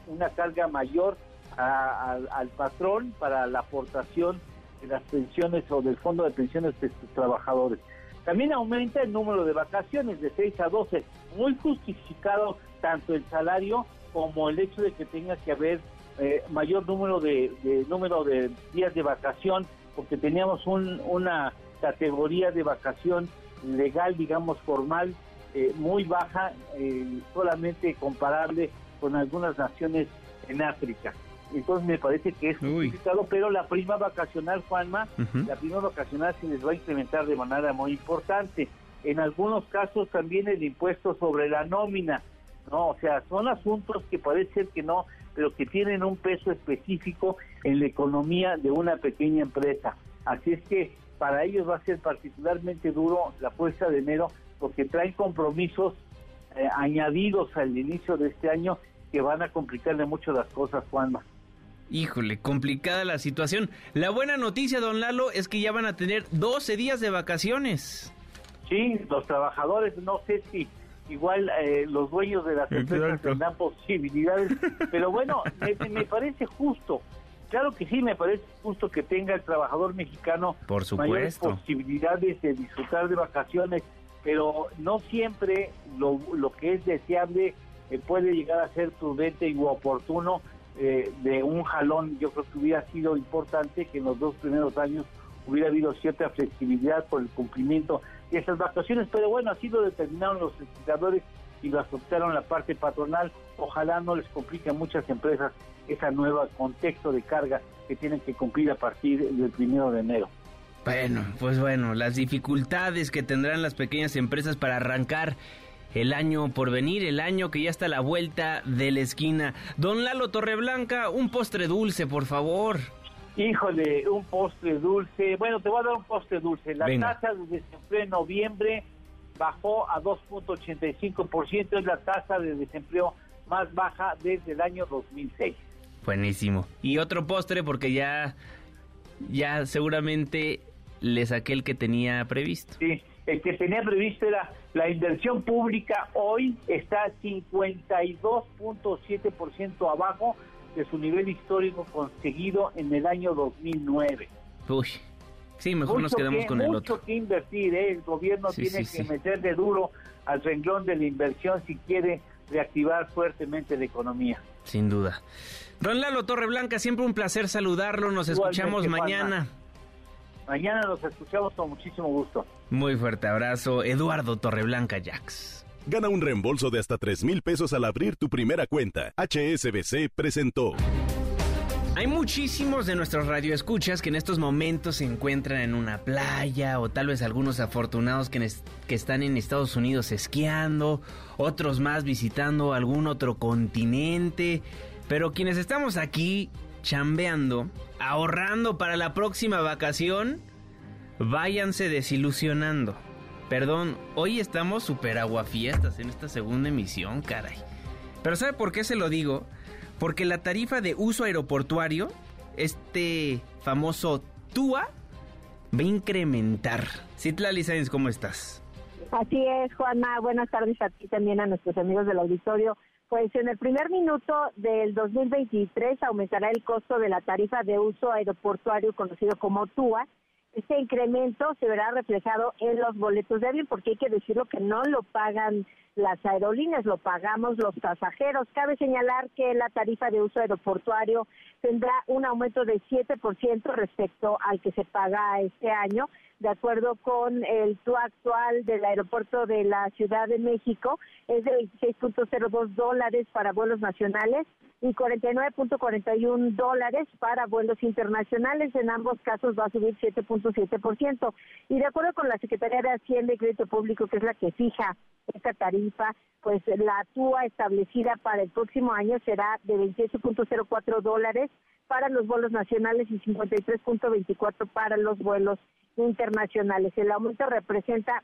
una carga mayor al, al patrón para la aportación de las pensiones o del fondo de pensiones de sus trabajadores. También aumenta el número de vacaciones de 6 a 12, muy justificado tanto el salario como el hecho de que tenga que haber eh, mayor número de, número de días de vacación, porque teníamos una categoría de vacación legal, digamos formal, eh, muy baja, eh, solamente comparable con algunas naciones en África. Entonces me parece que es complicado, pero la prima vacacional, Juanma, la prima vacacional se les va a incrementar de manera muy importante. En algunos casos también el impuesto sobre la nómina, ¿no? O sea, son asuntos que parece ser que no, pero que tienen un peso específico en la economía de una pequeña empresa. Así es que para ellos va a ser particularmente duro la puesta de enero porque traen compromisos eh, añadidos al inicio de este año que van a complicarle mucho las cosas, Juanma. Híjole, complicada la situación. La buena noticia, don Lalo, es que ya van a tener 12 días de vacaciones. Sí, los trabajadores, no sé si igual eh, los dueños de las empresas tendrán posibilidades, [laughs] pero bueno, me, me parece justo. Claro que sí, me parece justo que tenga el trabajador mexicano Por mayores posibilidades de disfrutar de vacaciones, pero no siempre lo, lo que es deseable eh, puede llegar a ser prudente y oportuno eh, de un jalón. Yo creo que hubiera sido importante que en los dos primeros años hubiera habido cierta flexibilidad por el cumplimiento esas vacaciones, pero bueno, así lo determinaron los legisladores y lo aceptaron la parte patronal. Ojalá no les complique a muchas empresas ese nuevo contexto de carga que tienen que cumplir a partir del primero de enero. Bueno, pues bueno, las dificultades que tendrán las pequeñas empresas para arrancar el año por venir, el año que ya está a la vuelta de la esquina. Don Lalo Torreblanca, un postre dulce, por favor. Híjole, un postre dulce. Bueno, te voy a dar un postre dulce. La Venga. tasa de desempleo en noviembre bajó a 2.85%, es la tasa de desempleo más baja desde el año 2006. Buenísimo. Y otro postre porque ya, ya seguramente le saqué el que tenía previsto. Sí, el que tenía previsto era la inversión pública, hoy está 52.7% abajo de su nivel histórico conseguido en el año 2009. Uy, sí, mejor nos Mucho quedamos que- con el mucho otro. que invertir, ¿eh? el gobierno Sí, tiene sí, que sí. meterle duro al renglón de la inversión si quiere reactivar fuertemente la economía. Sin duda. Don Lalo Torreblanca, siempre un placer saludarlo. Nos Igualmente, escuchamos mañana. Mañana nos escuchamos con muchísimo gusto. Muy fuerte abrazo, Eduardo Torreblanca Jax. Gana un reembolso de hasta 3 mil pesos al abrir tu primera cuenta. HSBC presentó. Hay muchísimos de nuestros radioescuchas que en estos momentos se encuentran en una playa o tal vez algunos afortunados que, que están en Estados Unidos esquiando, otros más visitando algún otro continente, pero quienes estamos aquí chambeando, ahorrando para la próxima vacación, váyanse desilusionando. Perdón, hoy estamos super aguafiestas en esta segunda emisión, caray. Pero ¿sabe por qué se lo digo? Porque la tarifa de uso aeroportuario, este famoso TUA, va a incrementar. Citlali Sáenz, ¿cómo estás? Así es, Juanma. Buenas tardes a ti también, a nuestros amigos del auditorio. Pues en el primer minuto del 2023 aumentará el costo de la tarifa de uso aeroportuario conocido como TUA. Este incremento se verá reflejado en los boletos de avión, porque hay que decirlo que no lo pagan las aerolíneas, lo pagamos los pasajeros. Cabe señalar que la tarifa de uso aeroportuario tendrá un aumento de 7% respecto al que se paga este año de acuerdo con el TUA actual del aeropuerto de la Ciudad de México, es de 26.02 dólares para vuelos nacionales y 49.41 dólares para vuelos internacionales. En ambos casos va a subir 7.7%. Y de acuerdo con la Secretaría de Hacienda y Crédito Público, que es la que fija esta tarifa, pues la TUA establecida para el próximo año será de 28.04 dólares para los vuelos nacionales y 53.24 para los vuelos internacionales. El aumento representa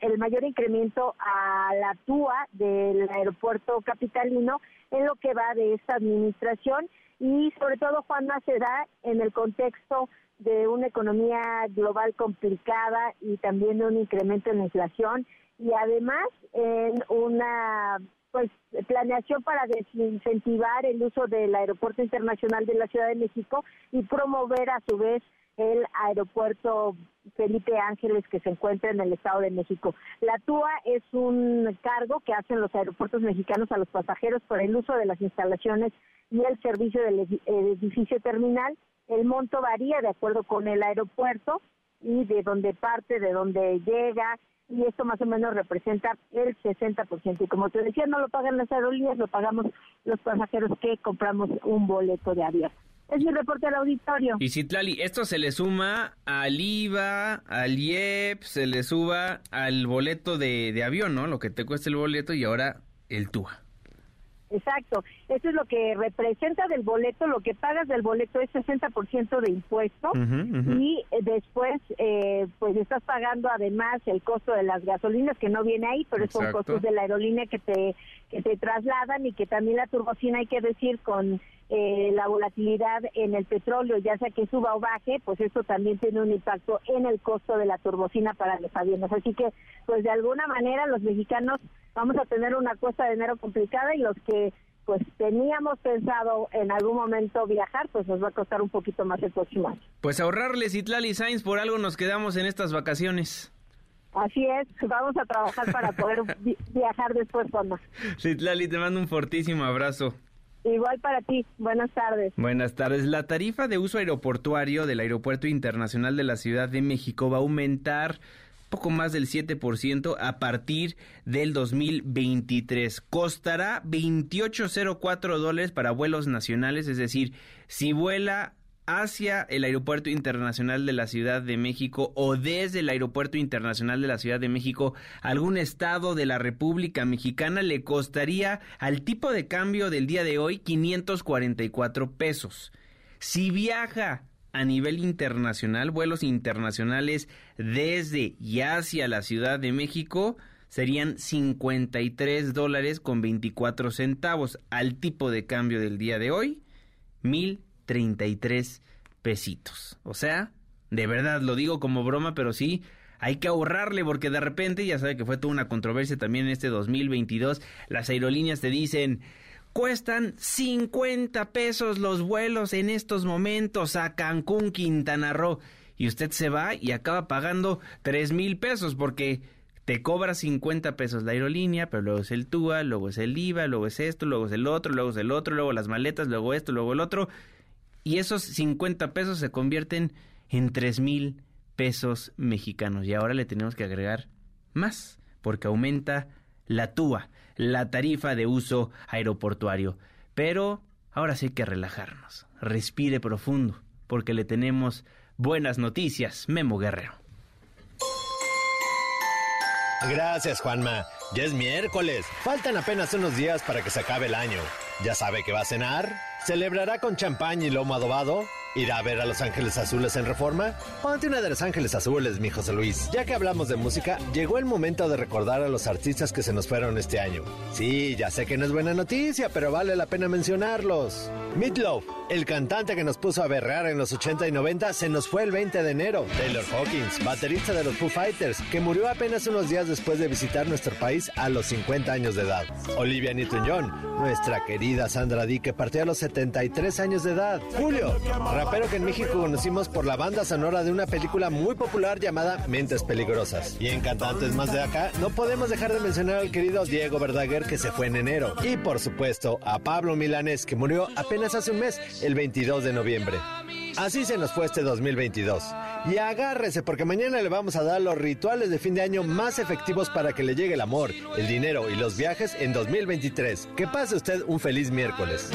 el mayor incremento a la TUA del aeropuerto capitalino en lo que va de esta administración y sobre todo Juanma se da en el contexto de una economía global complicada y también de un incremento en la inflación y además en una pues planeación para desincentivar el uso del aeropuerto internacional de la Ciudad de México y promover a su vez el aeropuerto Felipe Ángeles que se encuentra en el Estado de México. La TUA es un cargo que hacen los aeropuertos mexicanos a los pasajeros por el uso de las instalaciones y el servicio del edi- edificio terminal. El monto varía de acuerdo con el aeropuerto y de dónde parte, de dónde llega, y esto más o menos representa el 60%. Y como te decía, no lo pagan las aerolíneas, lo pagamos los pasajeros que compramos un boleto de avión. Es mi reporte al auditorio. Y Citlali, esto se le suma al IVA, al IEP, se le suba al boleto de, de avión, ¿no? Lo que te cuesta el boleto y ahora el TUA. Exacto. Eso es lo que representa del boleto. Lo que pagas del boleto es 60% de impuesto y eh, después eh, pues estás pagando además el costo de las gasolinas que no viene ahí, pero son Exacto. costos de la aerolínea que te que te trasladan y que también la turbocina hay que decir con eh, la volatilidad en el petróleo, ya sea que suba o baje, pues eso también tiene un impacto en el costo de la turbocina para los aviones. Así que, pues de alguna manera los mexicanos vamos a tener una cuesta de enero complicada y los que pues teníamos pensado en algún momento viajar, pues nos va a costar un poquito más el próximo año. Pues ahorrarle Citlali Sainz, por algo nos quedamos en estas vacaciones. Así es, vamos a trabajar para poder vi- viajar después, Juanma. Citlali, te mando un fortísimo abrazo. Igual para ti, buenas tardes. Buenas tardes. La tarifa de uso aeroportuario del Aeropuerto Internacional de la Ciudad de México va a aumentar poco más del 7% a partir del 2023. Costará 28.04 dólares para vuelos nacionales, es decir, si vuela hacia el Aeropuerto Internacional de la Ciudad de México o desde el Aeropuerto Internacional de la Ciudad de México algún estado de la República Mexicana le costaría al tipo de cambio del día de hoy 544 pesos. Si viaja a nivel internacional, vuelos internacionales desde y hacia la Ciudad de México, serían 53 dólares con 24 centavos. Al tipo de cambio del día de hoy, 1033 pesitos. O sea, de verdad, lo digo como broma, pero sí, hay que ahorrarle porque de repente, ya sabe que fue toda una controversia también en este 2022, las aerolíneas te dicen, cuestan 50 pesos los vuelos en estos momentos a Cancún, Quintana Roo. Y usted se va y acaba pagando 3 mil pesos porque te cobra 50 pesos la aerolínea, pero luego es el TUA, luego es el IVA, luego es esto, luego es el otro, luego es el otro, luego las maletas, luego esto, luego el otro. Y esos 50 pesos se convierten en 3 mil pesos mexicanos. Y ahora le tenemos que agregar más, porque aumenta la TUA, la tarifa de uso aeroportuario. Pero ahora sí que relajarnos. Respire profundo, porque le tenemos buenas noticias. Memo Guerrero. Gracias, Juanma. Ya es miércoles. Faltan apenas unos días para que se acabe el año. ¿Ya sabe que va a cenar? ¿Celebrará con champán y lomo adobado? ¿Irá a ver a Los Ángeles Azules en Reforma? Ponte una de Los Ángeles Azules, mi José Luis. Ya que hablamos de música, llegó el momento de recordar a los artistas que se nos fueron este año. Sí, ya sé que no es buena noticia, pero vale la pena mencionarlos. Meatloaf, el cantante que nos puso a berrear en los 80 y 90, se nos fue el 20 de enero. Taylor Hawkins, baterista de los Foo Fighters, que murió apenas unos días después de visitar nuestro país a los 50 años de edad. Olivia Newton-John, nuestra querida Sandra Dee, que partió a los 73 años de edad. Julio, rapero que en México conocimos por la banda sonora de una película muy popular llamada Mentes Peligrosas. Y en cantantes más de acá, no podemos dejar de mencionar al querido Diego Verdaguer que se fue en enero. Y por supuesto a Pablo Milanés que murió apenas hace un mes, el 22 de noviembre. Así se nos fue este 2022. Y agárrese porque mañana le vamos a dar los rituales de fin de año más efectivos para que le llegue el amor, el dinero y los viajes en 2023. Que pase usted un feliz miércoles.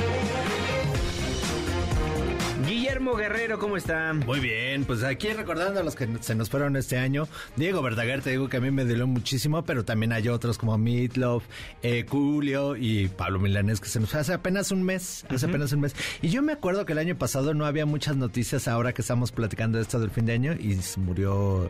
Guillermo Guerrero, ¿cómo está? Muy bien, pues aquí recordando a los que se nos fueron este año. Diego Verdaguer, te digo que a mí me dolió muchísimo, pero también hay otros como Meatloaf, eh, Julio y Pablo Milanés que se nos fue hace apenas un mes, hace apenas un mes. Y yo me acuerdo que el año pasado no había muchas noticias ahora que estamos platicando de esto del fin de año y murió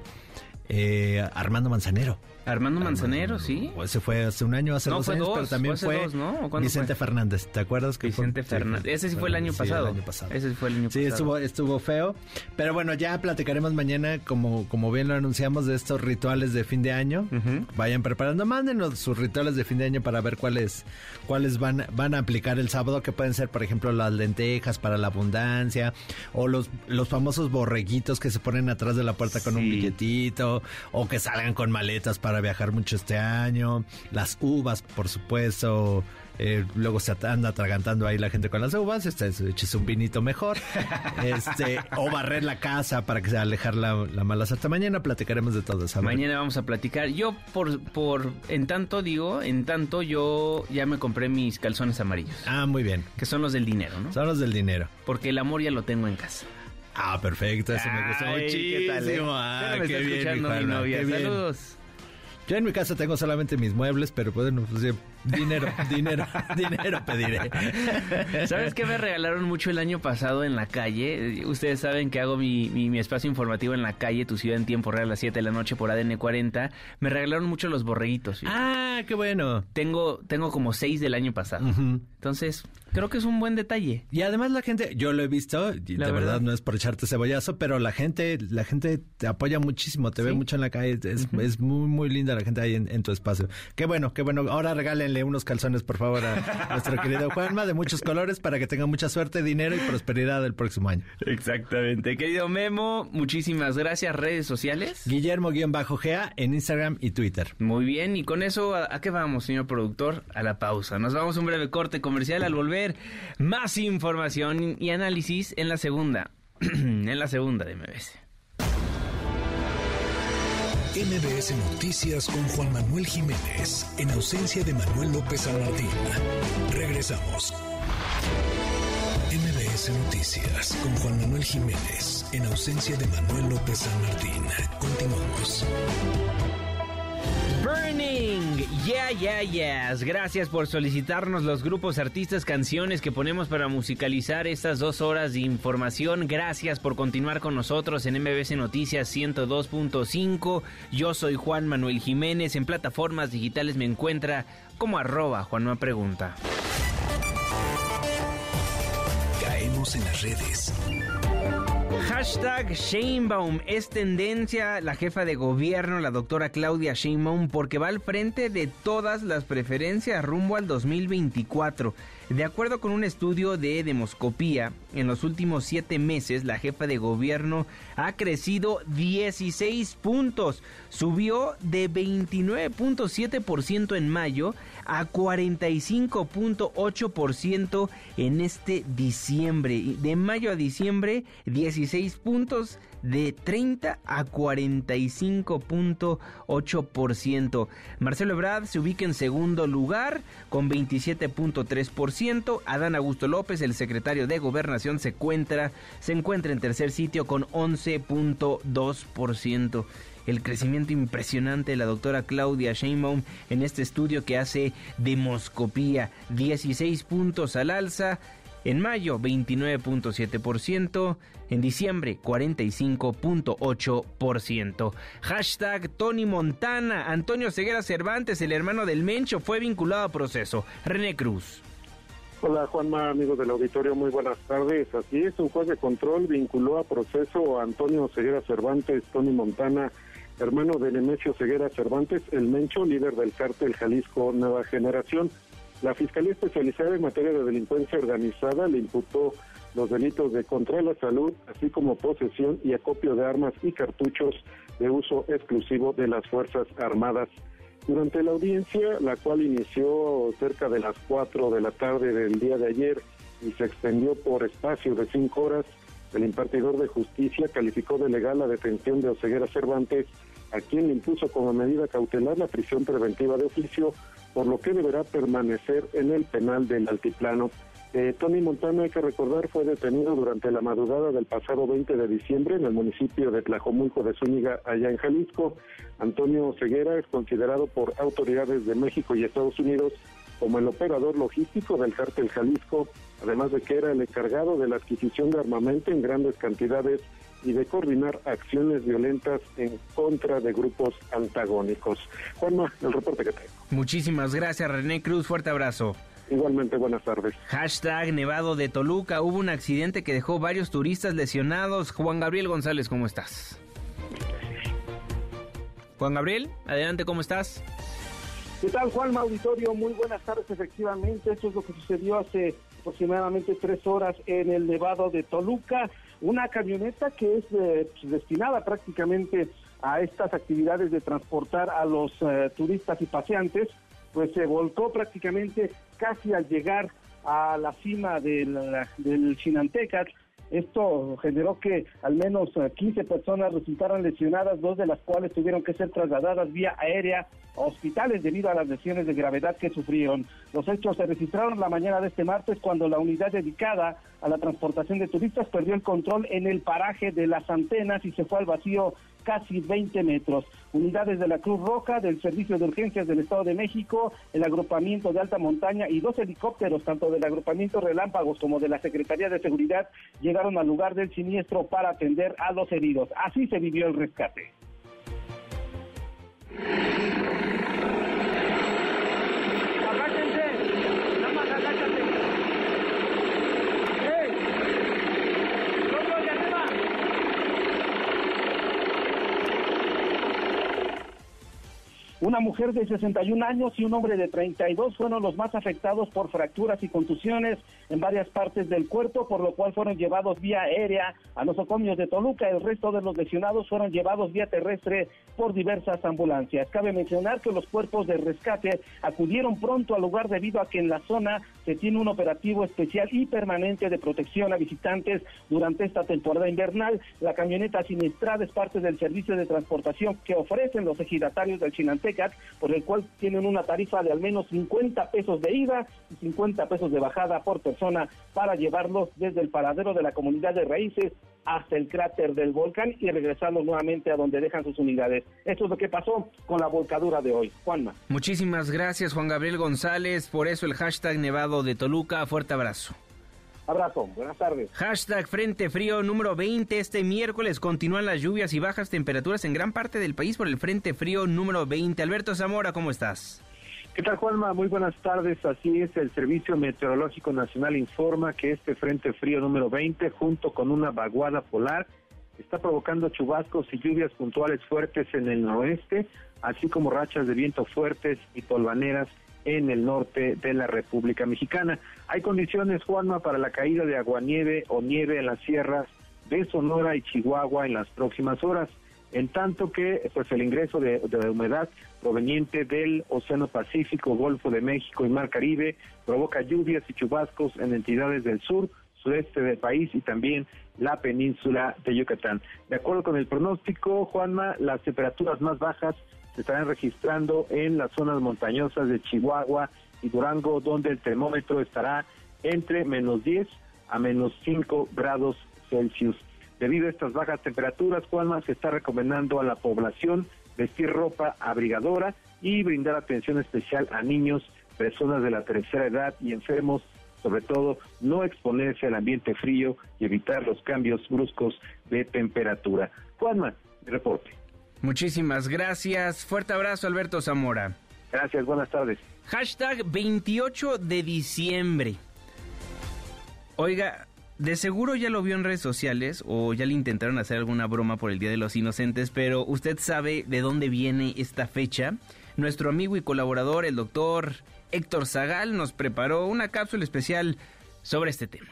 eh, Armando Manzanero. Armando Manzanero, sí. Pues se fue hace un año, hace No, dos fue años, dos, pero también fue dos, ¿no? ¿O Vicente fue? Fernández. ¿Te acuerdas que Vicente fue? Fernández. Ese sí fue el año sí, pasado. el año pasado. Ese sí fue el año Sí, pasado. estuvo, estuvo feo. Pero bueno, ya platicaremos mañana, como, como bien lo anunciamos, de estos rituales de fin de año. Vayan preparando, mándenos sus rituales de fin de año para ver cuáles, cuáles van, van a aplicar el sábado, que pueden ser, por ejemplo, las lentejas para la abundancia, o los, los famosos borreguitos que se ponen atrás de la puerta con un Sí. billetito, o que salgan con maletas para viajar mucho este año, las uvas, por supuesto. eh, luego se anda atragantando ahí la gente con las uvas, este, eches un vinito mejor, [laughs] este, o barrer la casa para que se alejar la, la mala hasta mañana, platicaremos de todo eso. Mañana vamos a platicar. Yo por, por, en tanto digo, en tanto yo ya me compré mis calzones amarillos. Ah, muy bien. Que son los del dinero, ¿no? Son los del dinero. Porque el amor ya lo tengo en casa. Ah, perfecto, eso me gustó muchísimo. ¿qué tal, eh? Ah, qué bien, mi novia. qué bien. Saludos. Yo en mi casa tengo solamente mis muebles, pero bueno, pues dinero, [laughs] dinero, dinero pediré. ¿Sabes qué me regalaron mucho el año pasado en la calle? Ustedes saben que hago mi, mi, mi espacio informativo en la calle, Tu Ciudad en Tiempo Real a las 7 de la noche por ADN 40. Me regalaron mucho los borreguitos. Ah, qué bueno. Tengo, tengo como seis del año pasado. Entonces, creo que es un buen detalle. Y además la gente, yo lo he visto, y La de verdad. verdad. no es por echarte cebollazo, pero la gente, la gente te apoya muchísimo, te ve mucho en la calle, es, es muy, muy linda la gente ahí en, en tu espacio. Qué bueno, qué bueno. Ahora regálenle unos calzones, por favor, a [laughs] nuestro querido Juanma, de muchos colores, para que tenga mucha suerte, dinero y prosperidad el próximo año. Exactamente. Querido Memo, muchísimas gracias. Redes sociales. Guillermo-GA en Instagram y Twitter. Muy bien, y con eso, ¿a, a qué vamos, señor productor? A la pausa. Nos vamos a un breve corte comercial al volver. Más información y análisis en la segunda. [clears throat] en la segunda de MBS. MBS Noticias con Juan Manuel Jiménez, en ausencia de Manuel López San Martín. Regresamos. MBS Noticias con Juan Manuel Jiménez, en ausencia de Manuel López San Martín. Continuamos. Burning, yeah, yeah, yes. Gracias por solicitarnos los grupos, artistas, canciones que ponemos para musicalizar estas dos horas de información. Gracias por continuar con nosotros en MBC Noticias 102.5. Yo soy Juan Manuel Jiménez. En plataformas digitales me encuentra como arroba Juanma Pregunta. Caemos en las redes. Hashtag Sheinbaum es tendencia la jefa de gobierno, la doctora Claudia Sheinbaum, porque va al frente de todas las preferencias rumbo al 2024. De acuerdo con un estudio de Demoscopía, en los últimos siete meses la jefa de gobierno ha crecido 16 puntos. Subió de 29.7% en mayo a 45.8% en este diciembre. De mayo a diciembre, 16 puntos de 30 a 45.8%. Marcelo Ebrard se ubica en segundo lugar con 27.3%. Adán Augusto López, el secretario de Gobernación, se encuentra, se encuentra en tercer sitio con 11.2% el crecimiento impresionante de la doctora Claudia Sheinbaum en este estudio que hace demoscopía. 16 puntos al alza. En mayo 29.7%, en diciembre 45.8%. Hashtag Tony Montana, Antonio Ceguera Cervantes, el hermano del Mencho, fue vinculado a proceso. René Cruz. Hola Juanma, amigos del auditorio, muy buenas tardes. Así es, un juez de control vinculó a proceso a Antonio Ceguera Cervantes, Tony Montana, hermano de Nemesio Ceguera Cervantes, el Mencho, líder del cártel Jalisco Nueva Generación. La Fiscalía Especializada en Materia de Delincuencia Organizada le imputó los delitos de contra la salud, así como posesión y acopio de armas y cartuchos de uso exclusivo de las Fuerzas Armadas. Durante la audiencia, la cual inició cerca de las 4 de la tarde del día de ayer y se extendió por espacio de cinco horas, el impartidor de justicia calificó de legal la detención de Oseguera Cervantes, a quien le impuso como medida cautelar la prisión preventiva de oficio, por lo que deberá permanecer en el penal del altiplano. Eh, Tony Montana, hay que recordar, fue detenido durante la madrugada del pasado 20 de diciembre en el municipio de Tlajomulco de Zúñiga, allá en Jalisco. Antonio Ceguera es considerado por autoridades de México y Estados Unidos como el operador logístico del cártel Jalisco, además de que era el encargado de la adquisición de armamento en grandes cantidades y de coordinar acciones violentas en contra de grupos antagónicos. Juanma, el reporte que tengo. Muchísimas gracias René Cruz, fuerte abrazo. Igualmente, buenas tardes. Hashtag Nevado de Toluca. Hubo un accidente que dejó varios turistas lesionados. Juan Gabriel González, ¿cómo estás? Juan Gabriel, adelante, ¿cómo estás? ¿Qué tal, Juan Auditorio? Muy buenas tardes, efectivamente. Esto es lo que sucedió hace aproximadamente tres horas en el Nevado de Toluca. Una camioneta que es eh, pues, destinada prácticamente a estas actividades de transportar a los eh, turistas y paseantes, pues se volcó prácticamente casi al llegar a la cima del, del. Esto generó que al menos eh, 15 personas resultaran lesionadas, dos de las cuales tuvieron que ser trasladadas vía aérea a hospitales debido a las lesiones de gravedad que sufrieron. Los hechos se registraron la mañana de este martes cuando la unidad dedicada a la transportación de turistas perdió el control en el paraje de las antenas y se fue al vacío casi 20 metros. Unidades de la Cruz Roja, del Servicio de Urgencias del Estado de México, el agrupamiento de alta montaña y dos helicópteros, tanto del agrupamiento Relámpagos como de la Secretaría de Seguridad, llegaron al lugar del siniestro para atender a los heridos. Así se vivió el rescate. Una mujer de 61 años y un hombre de 32 fueron los más afectados por fracturas y contusiones en varias partes del cuerpo, por lo cual fueron llevados vía aérea a los ocomios de Toluca. El resto de los lesionados fueron llevados vía terrestre por diversas ambulancias. Cabe mencionar que los cuerpos de rescate acudieron pronto al lugar debido a que en la zona se tiene un operativo especial y permanente de protección a visitantes durante esta temporada invernal. La camioneta siniestrada es parte del servicio de transportación que ofrecen los ejidatarios del Por el cual tienen una tarifa de al menos 50 pesos de ida y 50 pesos de bajada por persona para llevarlos desde el paradero de la comunidad de raíces hasta el cráter del volcán y regresarlos nuevamente a donde dejan sus unidades. Esto es lo que pasó con la volcadura de hoy. Juanma. Muchísimas gracias Juan Gabriel González, por eso el hashtag Nevado de Toluca, fuerte abrazo. Abrazo, buenas tardes. Hashtag Frente Frío número 20. Este miércoles continúan las lluvias y bajas temperaturas en gran parte del país por el Frente Frío número 20. Alberto Zamora, ¿cómo estás? ¿Qué tal, Juanma? Muy buenas tardes. Así es, el Servicio Meteorológico Nacional informa que este Frente Frío número 20, junto con una vaguada polar, está provocando chubascos y lluvias puntuales fuertes en el noroeste, así como rachas de viento fuertes y polvaneras en el norte de la República Mexicana. Hay condiciones, Juanma, para la caída de aguanieve o nieve en las sierras de Sonora y Chihuahua en las próximas horas, en tanto que pues el ingreso de, de humedad proveniente del Océano Pacífico, Golfo de México y Mar Caribe provoca lluvias y chubascos en entidades del sur, sureste del país y también la península de Yucatán. De acuerdo con el pronóstico, Juanma, las temperaturas más bajas se estarán registrando en las zonas montañosas de Chihuahua y Durango, donde el termómetro estará entre menos 10 a menos 5 grados Celsius. Debido a estas bajas temperaturas, Juanma se está recomendando a la población vestir ropa abrigadora y brindar atención especial a niños, personas de la tercera edad y enfermos, sobre todo no exponerse al ambiente frío y evitar los cambios bruscos de temperatura. Juanma, reporte. Muchísimas gracias. Fuerte abrazo, Alberto Zamora. Gracias, buenas tardes. Hashtag 28 de diciembre. Oiga, de seguro ya lo vio en redes sociales o ya le intentaron hacer alguna broma por el Día de los Inocentes, pero ¿usted sabe de dónde viene esta fecha? Nuestro amigo y colaborador, el doctor Héctor Zagal, nos preparó una cápsula especial sobre este tema.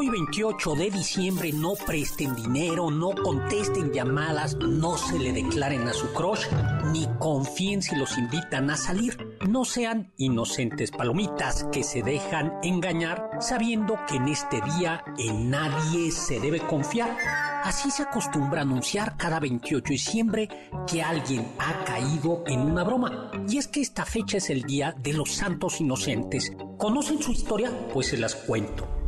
Hoy 28 de diciembre no presten dinero, no contesten llamadas, no se le declaren a su crush, ni confíen si los invitan a salir. No sean inocentes palomitas que se dejan engañar sabiendo que en este día en nadie se debe confiar. Así se acostumbra a anunciar cada 28 de diciembre que alguien ha caído en una broma. Y es que esta fecha es el día de los santos inocentes. ¿Conocen su historia? Pues se las cuento.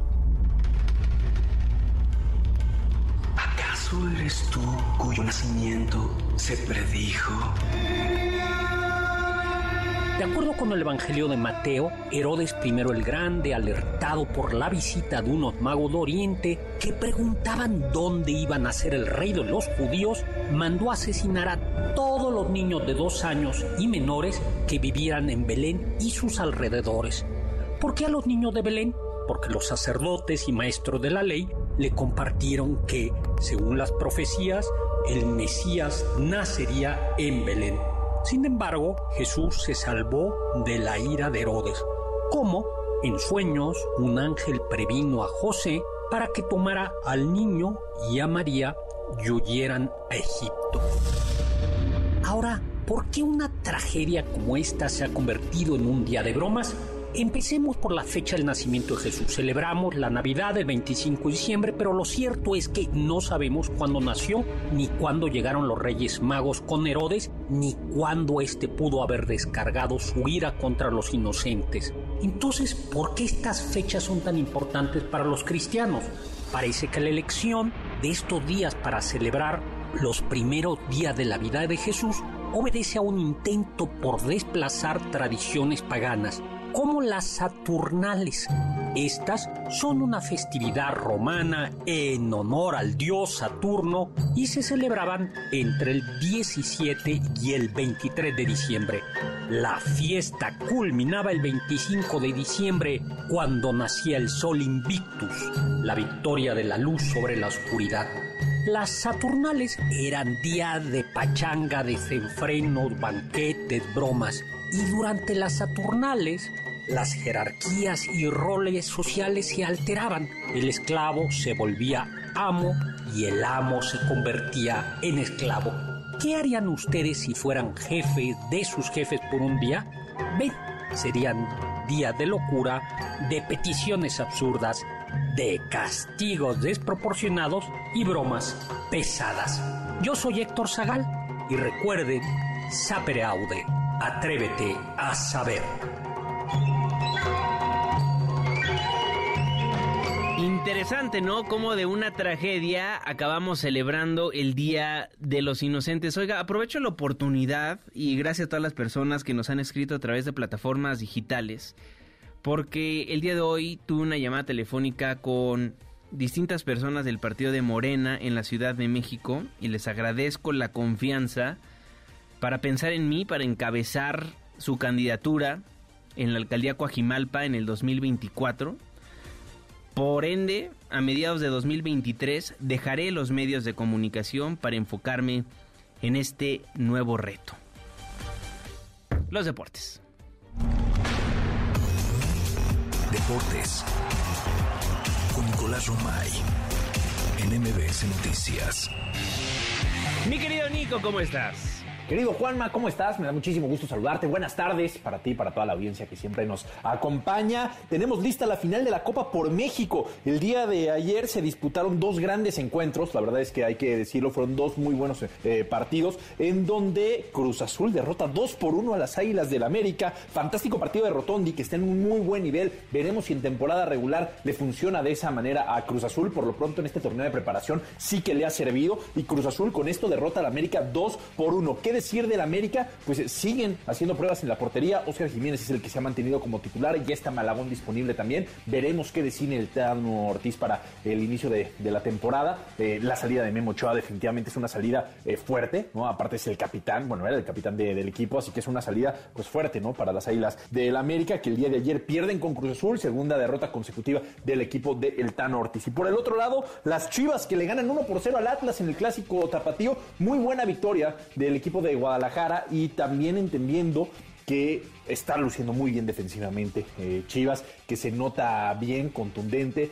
¿Acaso eres tú cuyo nacimiento se predijo? De acuerdo con el Evangelio de Mateo, Herodes I el Grande, alertado por la visita de unos magos de Oriente que preguntaban dónde iba a nacer el rey de los judíos, mandó asesinar a todos los niños de dos años y menores que vivieran en Belén y sus alrededores. ¿Por qué a los niños de Belén? Porque los sacerdotes y maestros de la ley le compartieron que, según las profecías, el Mesías nacería en Belén. Sin embargo, Jesús se salvó de la ira de Herodes. ¿Cómo? En sueños, un ángel previno a José para que tomara al niño y a María y huyeran a Egipto. Ahora, ¿por qué una tragedia como esta se ha convertido en un día de bromas? Empecemos por la fecha del nacimiento de Jesús. Celebramos la Navidad del 25 de diciembre, pero lo cierto es que no sabemos cuándo nació, ni cuándo llegaron los Reyes Magos con Herodes, ni cuándo éste pudo haber descargado su ira contra los inocentes. Entonces, ¿por qué estas fechas son tan importantes para los cristianos? Parece que la elección de estos días para celebrar los primeros días de la vida de Jesús obedece a un intento por desplazar tradiciones paganas como las Saturnales. Estas son una festividad romana en honor al dios Saturno y se celebraban entre el 17 y el 23 de diciembre. La fiesta culminaba el 25 de diciembre cuando nacía el sol Invictus, la victoria de la luz sobre la oscuridad. Las Saturnales eran días de pachanga, desenfrenos, banquetes, bromas. Y durante las Saturnales, las jerarquías y roles sociales se alteraban. El esclavo se volvía amo y el amo se convertía en esclavo. ¿Qué harían ustedes si fueran jefes de sus jefes por un día? Ven, serían días de locura, de peticiones absurdas, de castigos desproporcionados y bromas pesadas. Yo soy Héctor Zagal y recuerden, sapere aude, atrévete a saber. Interesante, ¿no? Como de una tragedia acabamos celebrando el Día de los Inocentes. Oiga, aprovecho la oportunidad y gracias a todas las personas que nos han escrito a través de plataformas digitales, porque el día de hoy tuve una llamada telefónica con distintas personas del partido de Morena en la Ciudad de México y les agradezco la confianza para pensar en mí, para encabezar su candidatura en la alcaldía Coajimalpa en el 2024 por ende, a mediados de 2023 dejaré los medios de comunicación para enfocarme en este nuevo reto. Los deportes. Deportes. Con Nicolás Romay. En MBS Noticias. Mi querido Nico, ¿cómo estás? Querido Juanma, ¿cómo estás? Me da muchísimo gusto saludarte. Buenas tardes para ti y para toda la audiencia que siempre nos acompaña. Tenemos lista la final de la Copa por México. El día de ayer se disputaron dos grandes encuentros. La verdad es que hay que decirlo, fueron dos muy buenos eh, partidos en donde Cruz Azul derrota 2 por 1 a las Águilas del América. Fantástico partido de Rotondi que está en un muy buen nivel. Veremos si en temporada regular le funciona de esa manera a Cruz Azul. Por lo pronto en este torneo de preparación sí que le ha servido. Y Cruz Azul con esto derrota al América 2 por 1. ¿Qué decir del América? Pues eh, siguen haciendo pruebas en la portería. Oscar Jiménez es el que se ha mantenido como titular. Ya está Malagón disponible también. Veremos qué decide el Tano Ortiz para el inicio de, la temporada. Eh, la salida de Memo Ochoa definitivamente es una salida eh, fuerte, ¿no? Aparte es el capitán, bueno, era el capitán de- del equipo, así que es una salida pues fuerte, ¿no? Para las Águilas del América, que el día de ayer pierden con Cruz Azul, segunda derrota consecutiva del equipo de El Tano Ortiz. Y por el otro lado, las Chivas que le ganan 1 por 0 al Atlas en el clásico tapatío, muy buena victoria del equipo de Guadalajara y también entendiendo que está luciendo muy bien defensivamente eh, Chivas, que se nota bien, contundente.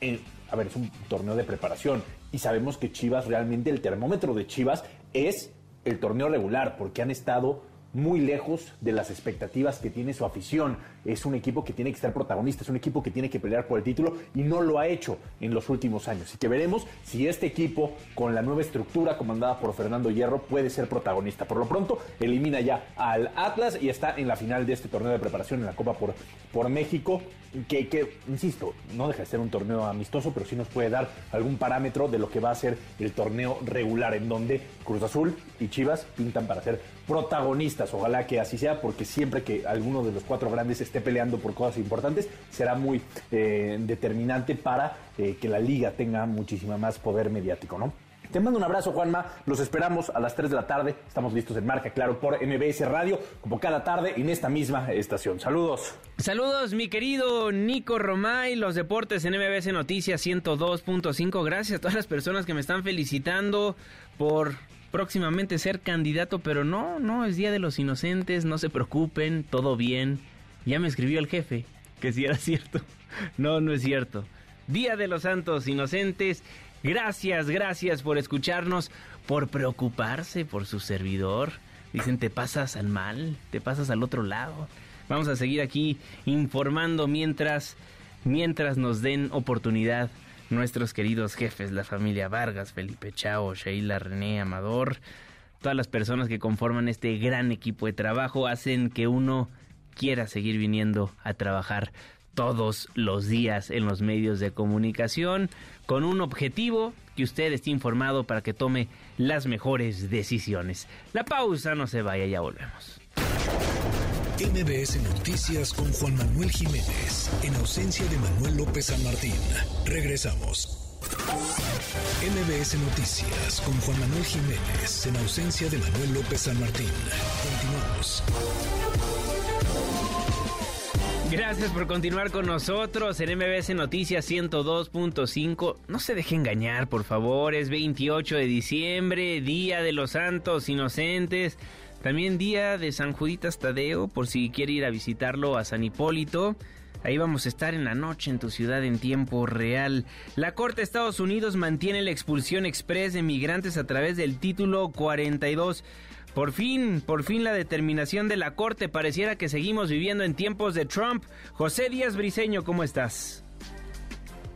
En- a ver, es un torneo de preparación y sabemos que Chivas realmente, el termómetro de Chivas es el torneo regular, porque han estado muy lejos de las expectativas que tiene su afición. Es un equipo que tiene que estar protagonista, es un equipo que tiene que pelear por el título y no lo ha hecho en los últimos años. Y que veremos si este equipo, con la nueva estructura comandada por Fernando Hierro, puede ser protagonista. Por lo pronto, elimina ya al Atlas y está en la final de este torneo de preparación en la Copa por, por México, que, que, insisto, no deja de ser un torneo amistoso, pero sí nos puede dar algún parámetro de lo que va a ser el torneo regular, en donde Cruz Azul y Chivas pintan para ser protagonistas. Ojalá que así sea, porque siempre que alguno de los cuatro grandes peleando por cosas importantes, será muy eh, determinante para eh, que la liga tenga muchísima más poder mediático, ¿no? Te mando un abrazo, Juanma. Los esperamos a las 3 de la tarde. Estamos listos en marca, claro, por MBS Radio, como cada tarde en esta misma estación. Saludos. Saludos, mi querido Nico Romay, los deportes en MBS Noticias 102.5. Gracias a todas las personas que me están felicitando por próximamente ser candidato, pero no, no, es Día de los Inocentes, no se preocupen, todo bien. Ya me escribió el jefe, que si era cierto. No, no es cierto. Día de los Santos Inocentes. Gracias, gracias por escucharnos, por preocuparse por su servidor, Dicen, te pasas al mal, te pasas al otro lado. Vamos a seguir aquí informando mientras, mientras nos den oportunidad nuestros queridos jefes, la familia Vargas, Felipe Chao, Sheila, René, Amador, todas las personas que conforman este gran equipo de trabajo hacen que uno quiera seguir viniendo a trabajar todos los días en los medios de comunicación con un objetivo que usted esté informado para que tome las mejores decisiones. La pausa, no se vaya, ya volvemos. MBS Noticias con Juan Manuel Jiménez, en ausencia de Manuel López San Martín. Regresamos. MBS Noticias con Juan Manuel Jiménez, en ausencia de Manuel López San Martín. Continuamos. Gracias por continuar con nosotros en MBS Noticias 102.5. No se deje engañar, por favor. Es 28 de diciembre, Día de los Santos Inocentes. También Día de San Juditas Tadeo, por si quiere ir a visitarlo a San Hipólito. Ahí vamos a estar en la noche en tu ciudad en tiempo real. La Corte de Estados Unidos mantiene la expulsión express de migrantes a través del título 42. Por fin, por fin la determinación de la Corte. Pareciera que seguimos viviendo en tiempos de Trump. José Díaz Briceño, ¿cómo estás?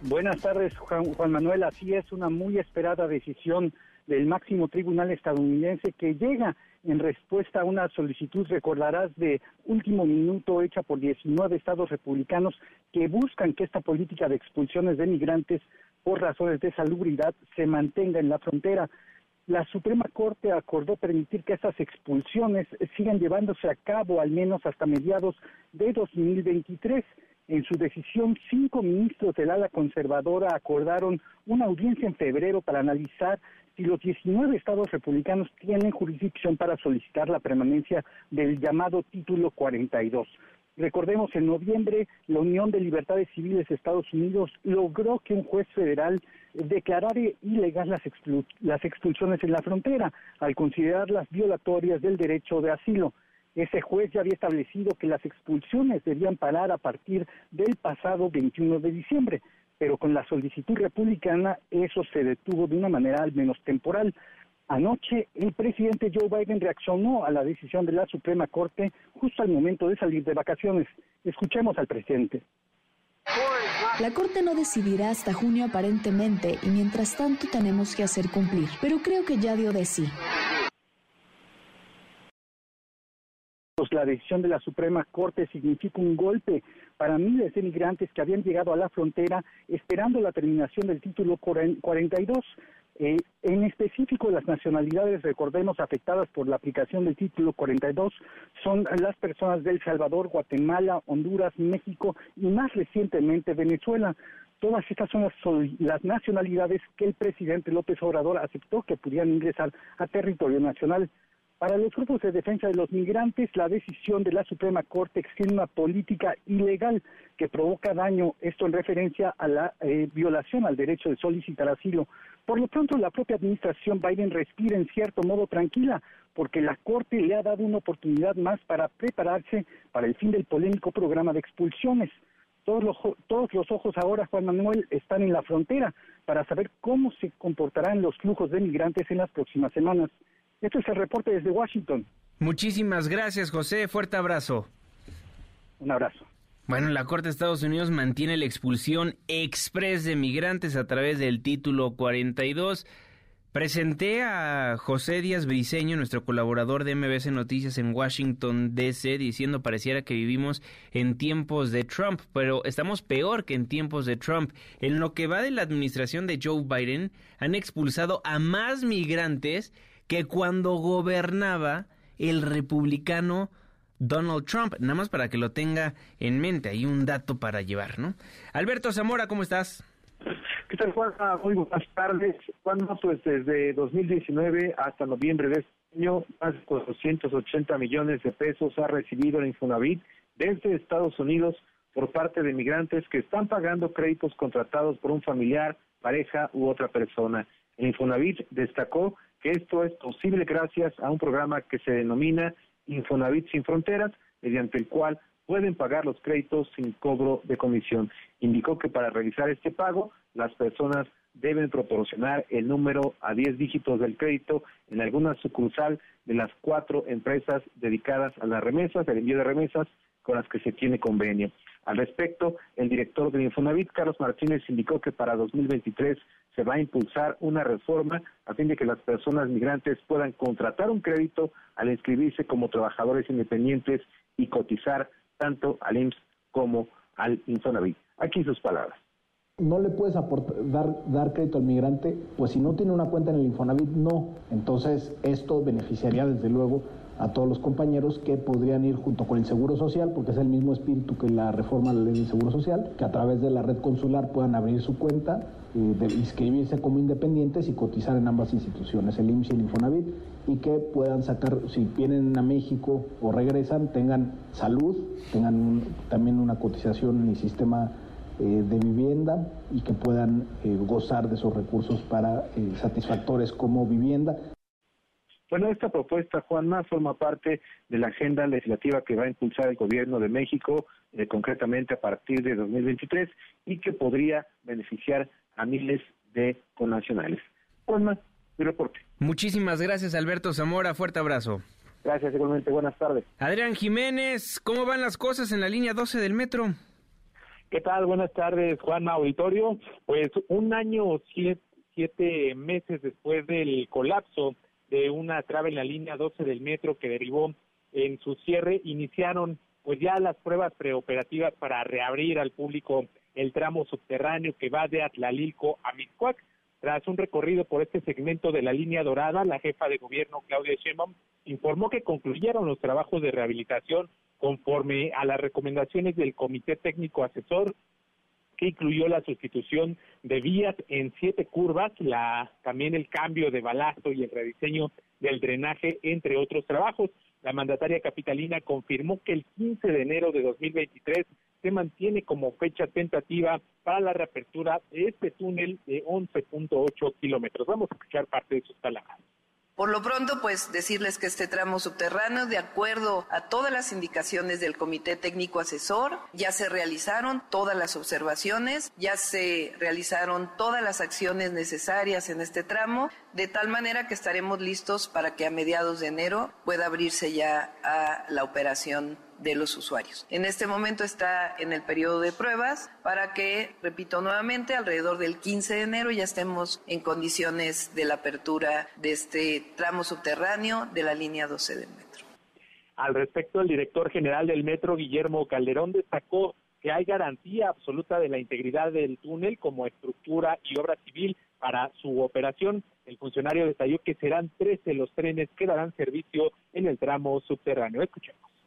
Buenas tardes, Juan, Juan Manuel. Así es, una muy esperada decisión del máximo tribunal estadounidense que llega en respuesta a una solicitud, recordarás, de último minuto hecha por 19 estados republicanos que buscan que esta política de expulsiones de migrantes por razones de salubridad se mantenga en la frontera la Suprema Corte acordó permitir que estas expulsiones sigan llevándose a cabo al menos hasta mediados de 2023. En su decisión, cinco ministros del ala conservadora acordaron una audiencia en febrero para analizar si los 19 estados republicanos tienen jurisdicción para solicitar la permanencia del llamado Título 42. Recordemos, en noviembre, la Unión de Libertades Civiles de Estados Unidos logró que un juez federal declarara ilegal las, las expulsiones en la frontera al considerarlas violatorias del derecho de asilo. Ese juez ya había establecido que las expulsiones debían parar a partir del pasado 21 de diciembre, pero con la solicitud republicana eso se detuvo de una manera al menos temporal. Anoche el presidente Joe Biden reaccionó a la decisión de la Suprema Corte justo al momento de salir de vacaciones. Escuchemos al presidente. La Corte no decidirá hasta junio aparentemente y mientras tanto tenemos que hacer cumplir, pero creo que ya dio de sí. Pues la decisión de la Suprema Corte significa un golpe para miles de migrantes que habían llegado a la frontera esperando la terminación del título 42. Eh, en específico, las nacionalidades, recordemos, afectadas por la aplicación del título 42 son las personas de El Salvador, Guatemala, Honduras, México y más recientemente Venezuela. Todas estas son las nacionalidades que el presidente López Obrador aceptó que pudieran ingresar a territorio nacional. Para los grupos de defensa de los migrantes, la decisión de la Suprema Corte extiende una política ilegal que provoca daño, esto en referencia a la eh, violación al derecho de solicitar asilo. Por lo pronto, la propia administración Biden respira en cierto modo tranquila, porque la Corte le ha dado una oportunidad más para prepararse para el fin del polémico programa de expulsiones. Todos los, todos los ojos ahora, Juan Manuel, están en la frontera para saber cómo se comportarán los flujos de migrantes en las próximas semanas. Este es el reporte desde Washington. Muchísimas gracias, José. Fuerte abrazo. Un abrazo. Bueno, la Corte de Estados Unidos mantiene la expulsión express de migrantes a través del título 42. Presenté a José Díaz Briceño, nuestro colaborador de MBC Noticias en Washington, D.C., diciendo pareciera que vivimos en tiempos de Trump, pero estamos peor que en tiempos de Trump. En lo que va de la administración de Joe Biden, han expulsado a más migrantes que cuando gobernaba el republicano Donald Trump, nada más para que lo tenga en mente, hay un dato para llevar, ¿no? Alberto Zamora, ¿cómo estás? ¿Qué tal, Juan? Ah, muy buenas tardes. Juan, pues desde 2019 hasta noviembre de este año, más de 480 millones de pesos ha recibido el Infonavit desde Estados Unidos por parte de migrantes que están pagando créditos contratados por un familiar, pareja u otra persona. Infonavit destacó que esto es posible gracias a un programa que se denomina Infonavit Sin Fronteras, mediante el cual pueden pagar los créditos sin cobro de comisión. Indicó que para realizar este pago, las personas deben proporcionar el número a 10 dígitos del crédito en alguna sucursal de las cuatro empresas dedicadas a las remesas, al envío de remesas, con las que se tiene convenio. Al respecto, el director del Infonavit, Carlos Martínez, indicó que para 2023 se va a impulsar una reforma a fin de que las personas migrantes puedan contratar un crédito al inscribirse como trabajadores independientes y cotizar tanto al IMSS como al Infonavit. Aquí sus palabras. No le puedes aportar, dar, dar crédito al migrante, pues si no tiene una cuenta en el Infonavit, no. Entonces, esto beneficiaría desde luego a todos los compañeros que podrían ir junto con el Seguro Social, porque es el mismo espíritu que la reforma de la ley del Seguro Social, que a través de la red consular puedan abrir su cuenta, eh, de inscribirse como independientes y cotizar en ambas instituciones, el IMSS y el Infonavit, y que puedan sacar, si vienen a México o regresan, tengan salud, tengan un- también una cotización en el sistema eh, de vivienda y que puedan eh, gozar de esos recursos para eh, satisfactores como vivienda. Bueno, esta propuesta, Juanma, forma parte de la agenda legislativa que va a impulsar el gobierno de México, eh, concretamente a partir de 2023, y que podría beneficiar a miles de connacionales. Juanma, mi reporte. Muchísimas gracias, Alberto Zamora. Fuerte abrazo. Gracias, igualmente. Buenas tardes. Adrián Jiménez, ¿cómo van las cosas en la línea 12 del metro? ¿Qué tal? Buenas tardes, Juan Auditorio. Pues un año, siete, siete meses después del colapso de una trave en la línea 12 del metro que derivó en su cierre, iniciaron pues ya las pruebas preoperativas para reabrir al público el tramo subterráneo que va de Atlalilco a Mixcoac. Tras un recorrido por este segmento de la línea dorada, la jefa de gobierno Claudia Sheinbaum informó que concluyeron los trabajos de rehabilitación conforme a las recomendaciones del Comité Técnico Asesor que incluyó la sustitución de vías en siete curvas, la, también el cambio de balasto y el rediseño del drenaje, entre otros trabajos. La mandataria capitalina confirmó que el 15 de enero de 2023 se mantiene como fecha tentativa para la reapertura de este túnel de 11.8 kilómetros. Vamos a escuchar parte de sus palabras. Por lo pronto, pues decirles que este tramo subterráneo, de acuerdo a todas las indicaciones del Comité Técnico Asesor, ya se realizaron todas las observaciones, ya se realizaron todas las acciones necesarias en este tramo, de tal manera que estaremos listos para que a mediados de enero pueda abrirse ya a la operación de los usuarios. En este momento está en el periodo de pruebas para que, repito nuevamente, alrededor del 15 de enero ya estemos en condiciones de la apertura de este tramo subterráneo de la línea 12 del metro. Al respecto, el director general del metro, Guillermo Calderón, destacó que hay garantía absoluta de la integridad del túnel como estructura y obra civil para su operación. El funcionario detalló que serán 13 los trenes que darán servicio en el tramo subterráneo. Escuchemos.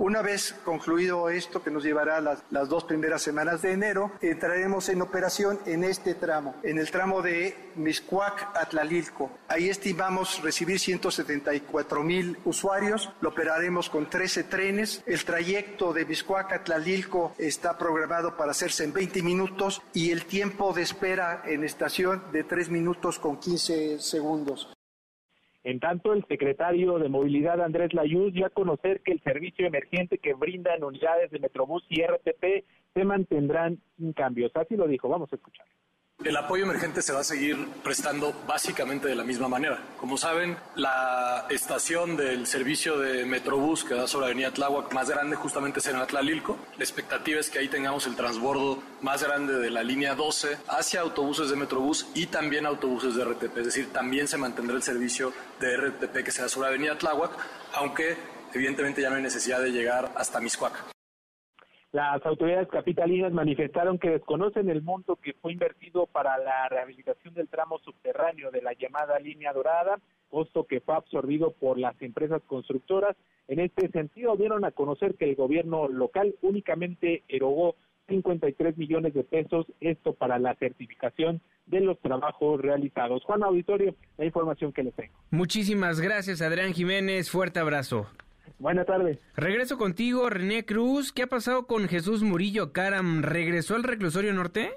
Una vez concluido esto, que nos llevará las, las dos primeras semanas de enero, entraremos en operación en este tramo, en el tramo de Miscuac Atlalilco. Ahí estimamos recibir 174 mil usuarios, lo operaremos con 13 trenes. El trayecto de Miscuac Atlalilco está programado para hacerse en 20 minutos y el tiempo de espera en estación de 3 minutos con 15 segundos. En tanto, el secretario de Movilidad, Andrés Layuz, dio a conocer que el servicio emergente que brindan unidades de Metrobús y RTP se mantendrán sin cambios. Así lo dijo. Vamos a escuchar. El apoyo emergente se va a seguir prestando básicamente de la misma manera. Como saben, la estación del servicio de Metrobús que da sobre Avenida Tláhuac más grande justamente es en Atlalilco. La expectativa es que ahí tengamos el transbordo más grande de la línea 12 hacia autobuses de Metrobús y también autobuses de RTP. Es decir, también se mantendrá el servicio de RTP que se da sobre Avenida Tláhuac, aunque evidentemente ya no hay necesidad de llegar hasta Miscuac. Las autoridades capitalinas manifestaron que desconocen el monto que fue invertido para la rehabilitación del tramo subterráneo de la llamada línea dorada, costo que fue absorbido por las empresas constructoras. En este sentido, dieron a conocer que el gobierno local únicamente erogó 53 millones de pesos, esto para la certificación de los trabajos realizados. Juan Auditorio, la información que les tengo. Muchísimas gracias, Adrián Jiménez. Fuerte abrazo. Buenas tardes. Regreso contigo, René Cruz. ¿Qué ha pasado con Jesús Murillo Caram? ¿Regresó al reclusorio norte?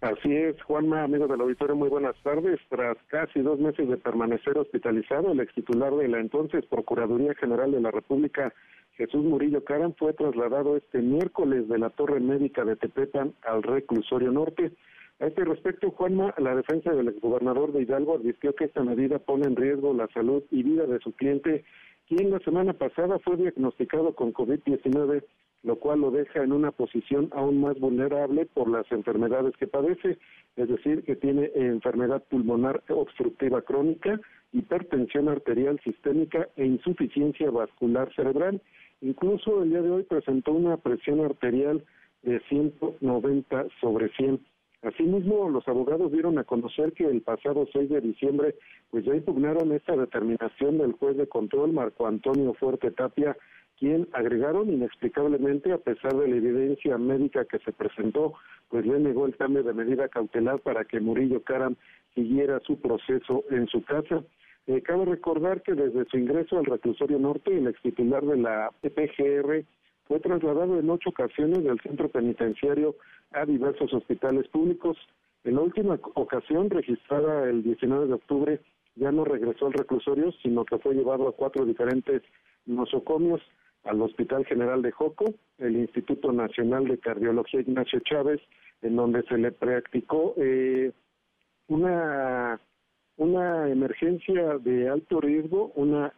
Así es, Juanma, amigos del auditorio, muy buenas tardes. Tras casi dos meses de permanecer hospitalizado, el ex titular de la entonces Procuraduría General de la República, Jesús Murillo Caram, fue trasladado este miércoles de la Torre Médica de Tepepan al reclusorio norte. A este respecto, Juanma, la defensa del exgobernador de Hidalgo advirtió que esta medida pone en riesgo la salud y vida de su cliente, quien la semana pasada fue diagnosticado con COVID-19, lo cual lo deja en una posición aún más vulnerable por las enfermedades que padece, es decir, que tiene enfermedad pulmonar obstructiva crónica, hipertensión arterial sistémica e insuficiencia vascular cerebral. Incluso el día de hoy presentó una presión arterial de 190 sobre 100. Asimismo, los abogados dieron a conocer que el pasado 6 de diciembre, pues ya impugnaron esta determinación del juez de control Marco Antonio Fuerte Tapia, quien agregaron inexplicablemente, a pesar de la evidencia médica que se presentó, pues le negó el cambio de medida cautelar para que Murillo Caram siguiera su proceso en su casa. Eh, cabe recordar que desde su ingreso al reclusorio norte, el ex titular de la EPGR fue trasladado en ocho ocasiones del centro penitenciario a diversos hospitales públicos. En la última ocasión, registrada el 19 de octubre, ya no regresó al reclusorio, sino que fue llevado a cuatro diferentes nosocomios al Hospital General de Joco, el Instituto Nacional de Cardiología Ignacio Chávez, en donde se le practicó eh, una una emergencia de alto riesgo, una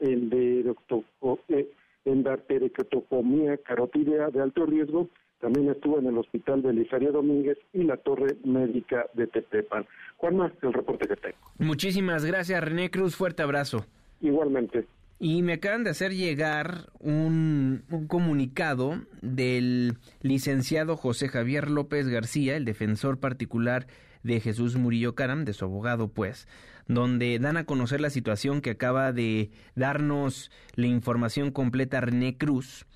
endarterectomía carotídea de alto riesgo, también estuvo en el hospital Belisario Domínguez y la torre médica de Tepepan. Juanma, el reporte que tengo. Muchísimas gracias, René Cruz. Fuerte abrazo. Igualmente. Y me acaban de hacer llegar un, un, comunicado del licenciado José Javier López García, el defensor particular de Jesús Murillo Caram, de su abogado, pues, donde dan a conocer la situación que acaba de darnos la información completa René Cruz.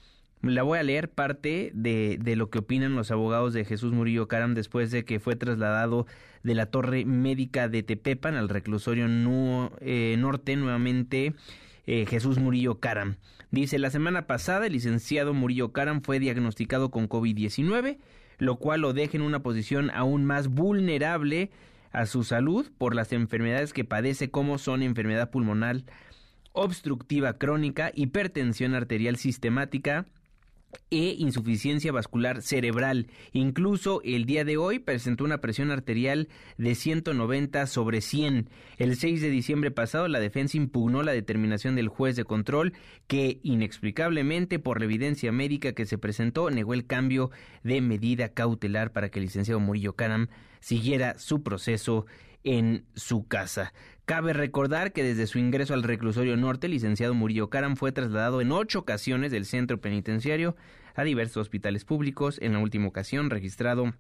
La voy a leer parte de, de, lo que opinan los abogados de Jesús Murillo Caram después de que fue trasladado de la torre médica de Tepepan al reclusorio eh, norte nuevamente eh, Jesús Murillo Caram. Dice, la semana pasada el licenciado Murillo Caram fue diagnosticado con COVID-19, lo cual lo deja en una posición aún más vulnerable a su salud por las enfermedades que padece como son enfermedad pulmonar obstructiva crónica, hipertensión arterial sistemática, e insuficiencia vascular cerebral. Incluso el día de hoy presentó una presión arterial de 190 sobre 100. El 6 de diciembre pasado la defensa impugnó la determinación del juez de control que inexplicablemente por la evidencia médica que se presentó negó el cambio de medida cautelar para que el licenciado Murillo Canam siguiera su proceso en su casa. Cabe recordar que desde su ingreso al reclusorio norte, el licenciado Murillo Caram fue trasladado en ocho ocasiones del centro penitenciario a diversos hospitales públicos. En la última ocasión, registrado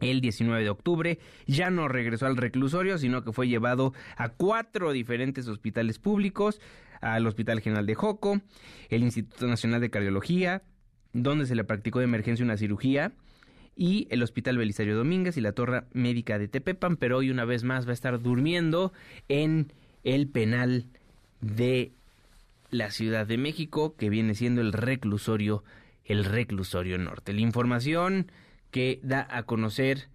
el 19 de octubre, ya no regresó al reclusorio, sino que fue llevado a cuatro diferentes hospitales públicos, al Hospital General de Joco, el Instituto Nacional de Cardiología, donde se le practicó de emergencia una cirugía, y el Hospital Belisario Domínguez y la Torre Médica de Tepepan, pero hoy una vez más va a estar durmiendo en el penal de la Ciudad de México, que viene siendo el reclusorio, el reclusorio norte. La información que da a conocer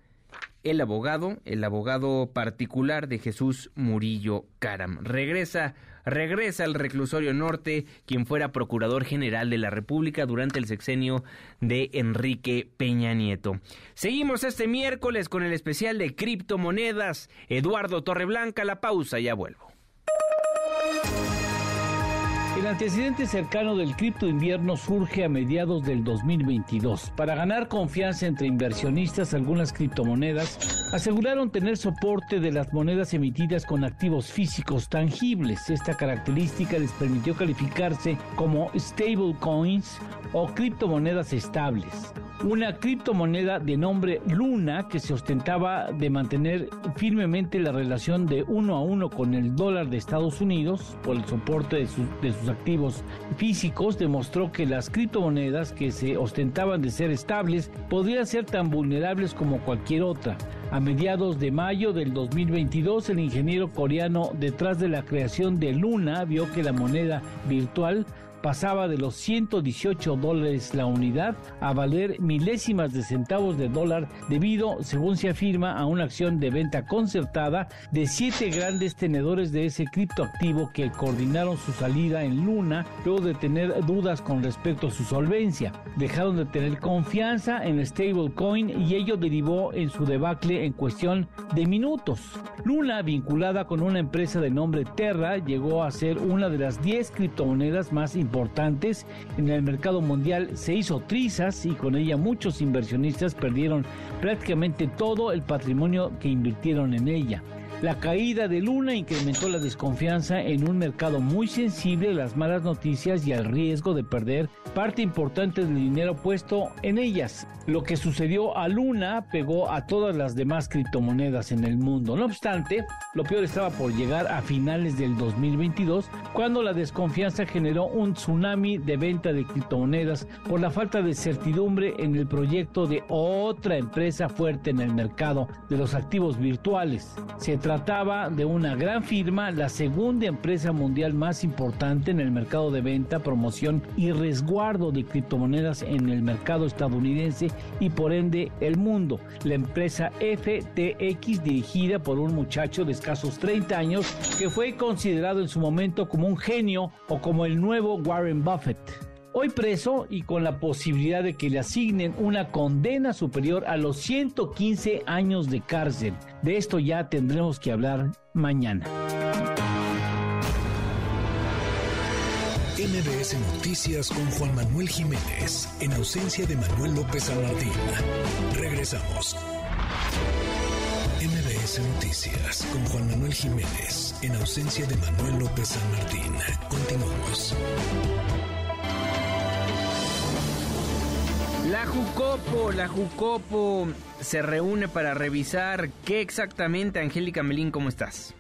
el abogado, el abogado particular de Jesús Murillo Caram. Regresa regresa al reclusorio norte, quien fuera procurador general de la República durante el sexenio de Enrique Peña Nieto. Seguimos este miércoles con el especial de criptomonedas. Eduardo Torreblanca, la pausa, ya vuelvo. Antecedente cercano del cripto invierno surge a mediados del 2022. Para ganar confianza entre inversionistas, algunas criptomonedas aseguraron tener soporte de las monedas emitidas con activos físicos tangibles. Esta característica les permitió calificarse como stablecoins o criptomonedas estables una criptomoneda de nombre Luna que se ostentaba de mantener firmemente la relación de uno a uno con el dólar de Estados Unidos por el soporte de, de sus activos físicos, demostró que las criptomonedas que se ostentaban de ser estables podrían ser tan vulnerables como cualquier otra. A mediados de mayo del 2022, el ingeniero coreano detrás de la creación de Luna vio que la moneda virtual pasaba de los 118 dólares la unidad a valer milésimas de centavos de dólar debido, según se afirma, a una acción de venta concertada de siete grandes tenedores de ese criptoactivo que coordinaron su salida en Luna luego de tener dudas con respecto a su solvencia. Dejaron de tener confianza en el stablecoin y ello derivó en su debacle en cuestión de minutos. Luna, vinculada con una empresa de nombre Terra, llegó a ser una de las 10 criptomonedas más importantes en el mercado mundial. Se hizo trizas y con ella muchos inversionistas perdieron prácticamente todo el patrimonio que invirtieron en ella. La caída de Luna incrementó la desconfianza en un mercado muy sensible a las malas noticias y al riesgo de perder parte importante del dinero puesto en ellas. Lo que sucedió a Luna pegó a todas las demás criptomonedas en el mundo. No obstante, lo peor estaba por llegar a finales del 2022, cuando la desconfianza generó un tsunami de venta de criptomonedas por la falta de certidumbre en el proyecto de otra empresa fuerte en el mercado de los activos virtuales. Se trataba de una gran firma, la segunda empresa mundial más importante en el mercado de venta, promoción y resguardo de criptomonedas en el mercado estadounidense y por ende el mundo. La empresa FTX dirigida por un muchacho de escasos 30 años que fue considerado en su momento como un genio o como el nuevo Warren Buffett. Hoy preso y con la posibilidad de que le asignen una condena superior a los 115 años de cárcel. De esto ya tendremos que hablar mañana. MBS Noticias con Juan Manuel Jiménez, en ausencia de Manuel López San Martín. Regresamos. MBS Noticias con Juan Manuel Jiménez, en ausencia de Manuel López San Martín. Continuamos. La Jucopo, la Jucopo se reúne para revisar qué exactamente, Angélica Melín, ¿cómo estás?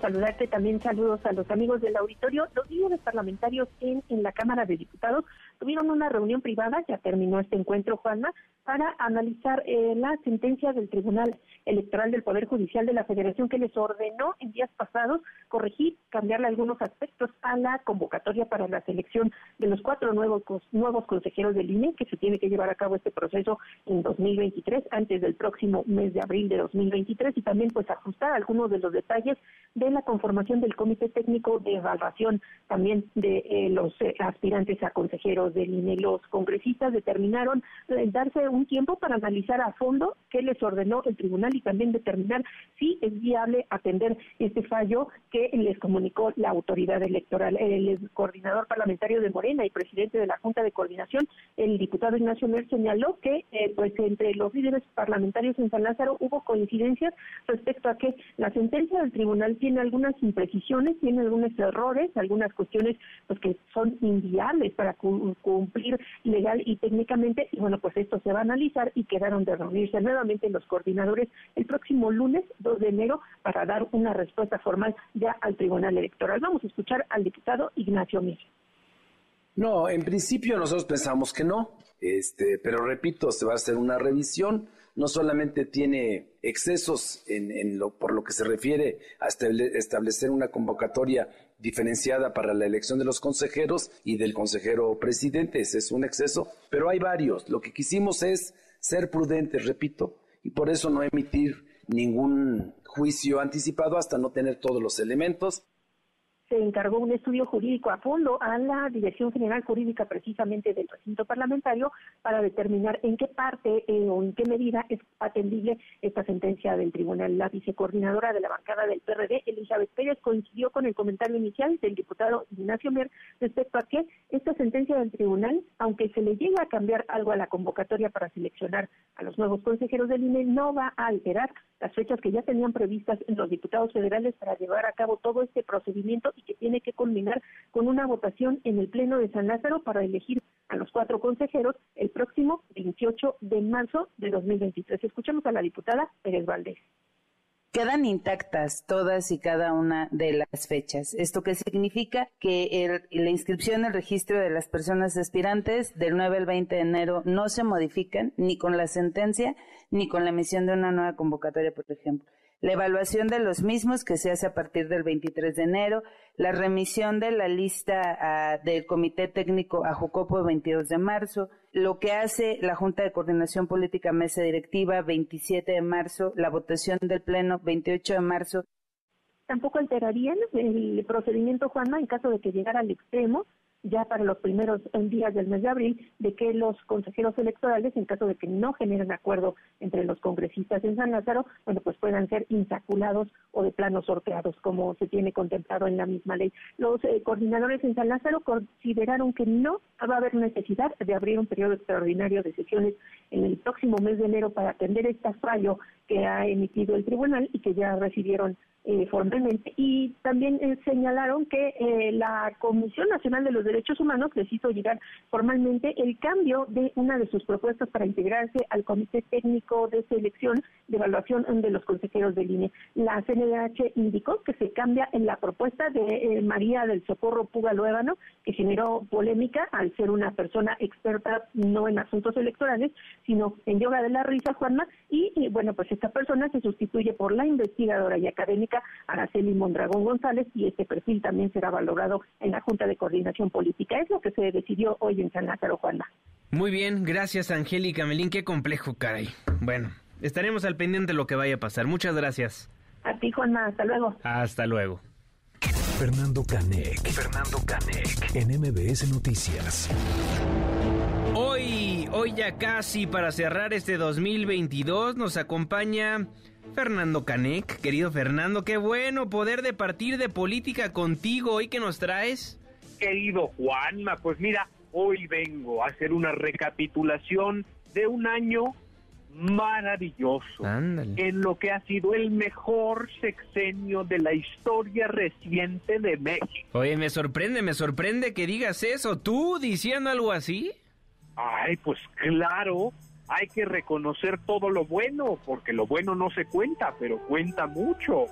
saludarte también saludos a los amigos del auditorio. Los líderes parlamentarios en, en la Cámara de Diputados tuvieron una reunión privada, ya terminó este encuentro, Juanma, para analizar eh, la sentencia del Tribunal Electoral del Poder Judicial de la Federación que les ordenó en días pasados corregir, cambiarle algunos aspectos a la convocatoria para la selección de los cuatro nuevos nuevos consejeros del INE que se tiene que llevar a cabo este proceso en 2023 antes del próximo mes de abril de 2023 y también pues ajustar algunos de los detalles de la conformación del Comité Técnico de Evaluación también de eh, los eh, aspirantes a consejeros del INE. Los congresistas determinaron darse un tiempo para analizar a fondo qué les ordenó el tribunal y también determinar si es viable atender este fallo que les comunicó la autoridad electoral. El coordinador parlamentario de Morena y presidente de la Junta de Coordinación, el diputado Ignacio Mer, señaló que eh, pues entre los líderes parlamentarios en San Lázaro hubo coincidencias respecto a que la sentencia del tribunal tiene algunas imprecisiones, tiene algunos errores, algunas cuestiones pues que son inviables para cumplir legal y técnicamente y bueno pues esto se va analizar y quedaron de reunirse nuevamente los coordinadores el próximo lunes 2 de enero para dar una respuesta formal ya al Tribunal Electoral. Vamos a escuchar al diputado Ignacio Mir. No, en principio nosotros pensamos que no, este, pero repito, se va a hacer una revisión. No solamente tiene excesos en, lo, por lo que se refiere a establecer una convocatoria diferenciada para la elección de los consejeros y del consejero presidente. Ese es un exceso, pero hay varios. Lo que quisimos es ser prudentes, repito, y por eso no emitir ningún juicio anticipado hasta no tener todos los elementos se encargó un estudio jurídico a fondo a la Dirección General Jurídica precisamente del recinto parlamentario para determinar en qué parte eh, o en qué medida es atendible esta sentencia del tribunal. La vicecoordinadora de la bancada del PRD, Elizabeth Pérez, coincidió con el comentario inicial del diputado Ignacio Mer respecto a que esta sentencia del tribunal, aunque se le llegue a cambiar algo a la convocatoria para seleccionar a los nuevos consejeros del INE, no va a alterar las fechas que ya tenían previstas los diputados federales para llevar a cabo todo este procedimiento que tiene que culminar con una votación en el Pleno de San Lázaro para elegir a los cuatro consejeros el próximo 28 de marzo de 2023. Escuchamos a la diputada Pérez Valdés. Quedan intactas todas y cada una de las fechas. ¿Esto qué significa? Que la inscripción, el registro de las personas aspirantes del 9 al 20 de enero no se modifican ni con la sentencia ni con la emisión de una nueva convocatoria, por ejemplo la evaluación de los mismos que se hace a partir del 23 de enero, la remisión de la lista ah, del Comité Técnico a Jocopo el 22 de marzo, lo que hace la Junta de Coordinación Política Mesa Directiva 27 de marzo, la votación del Pleno 28 de marzo. Tampoco alterarían el procedimiento, Juanma, en caso de que llegara al extremo ya para los primeros días del mes de abril de que los consejeros electorales, en caso de que no generen acuerdo entre los congresistas en San Lázaro, bueno, pues puedan ser insaculados o de plano sorteados, como se tiene contemplado en la misma ley. Los eh, coordinadores en San Lázaro consideraron que no va a haber necesidad de abrir un periodo extraordinario de sesiones en el próximo mes de enero para atender este fallo que ha emitido el tribunal y que ya recibieron eh, formalmente y también eh, señalaron que eh, la Comisión Nacional de los Derechos Humanos les hizo llegar formalmente el cambio de una de sus propuestas para integrarse al Comité Técnico de Selección de Evaluación de los Consejeros de Línea. La CNDH indicó que se cambia en la propuesta de María del Socorro Puga Luébano, que generó polémica al ser una persona experta no en asuntos electorales, sino en yoga de la risa, Juanma, y bueno, pues esta persona se sustituye por la investigadora y académica Araceli Mondragón González y este perfil también será valorado en la Junta de Coordinación Política. Es lo que se decidió hoy en San Lázaro, Juana. Muy bien, gracias Angélica Melín, qué complejo, caray. Bueno, estaremos al pendiente de lo que vaya a pasar. Muchas gracias. A ti, Juanma, hasta luego. Hasta luego. Fernando Canec. Fernando Canec. En MBS Noticias. Hoy, hoy ya casi para cerrar este 2022 nos acompaña Fernando Canec, querido Fernando, qué bueno poder de partir de política contigo hoy que nos traes. Querido Juanma, pues mira, hoy vengo a hacer una recapitulación de un año maravilloso en lo que ha sido el mejor sexenio de la historia reciente de México. Oye, me sorprende, me sorprende que digas eso, tú diciendo algo así. Ay, pues claro, hay que reconocer todo lo bueno, porque lo bueno no se cuenta, pero cuenta mucho.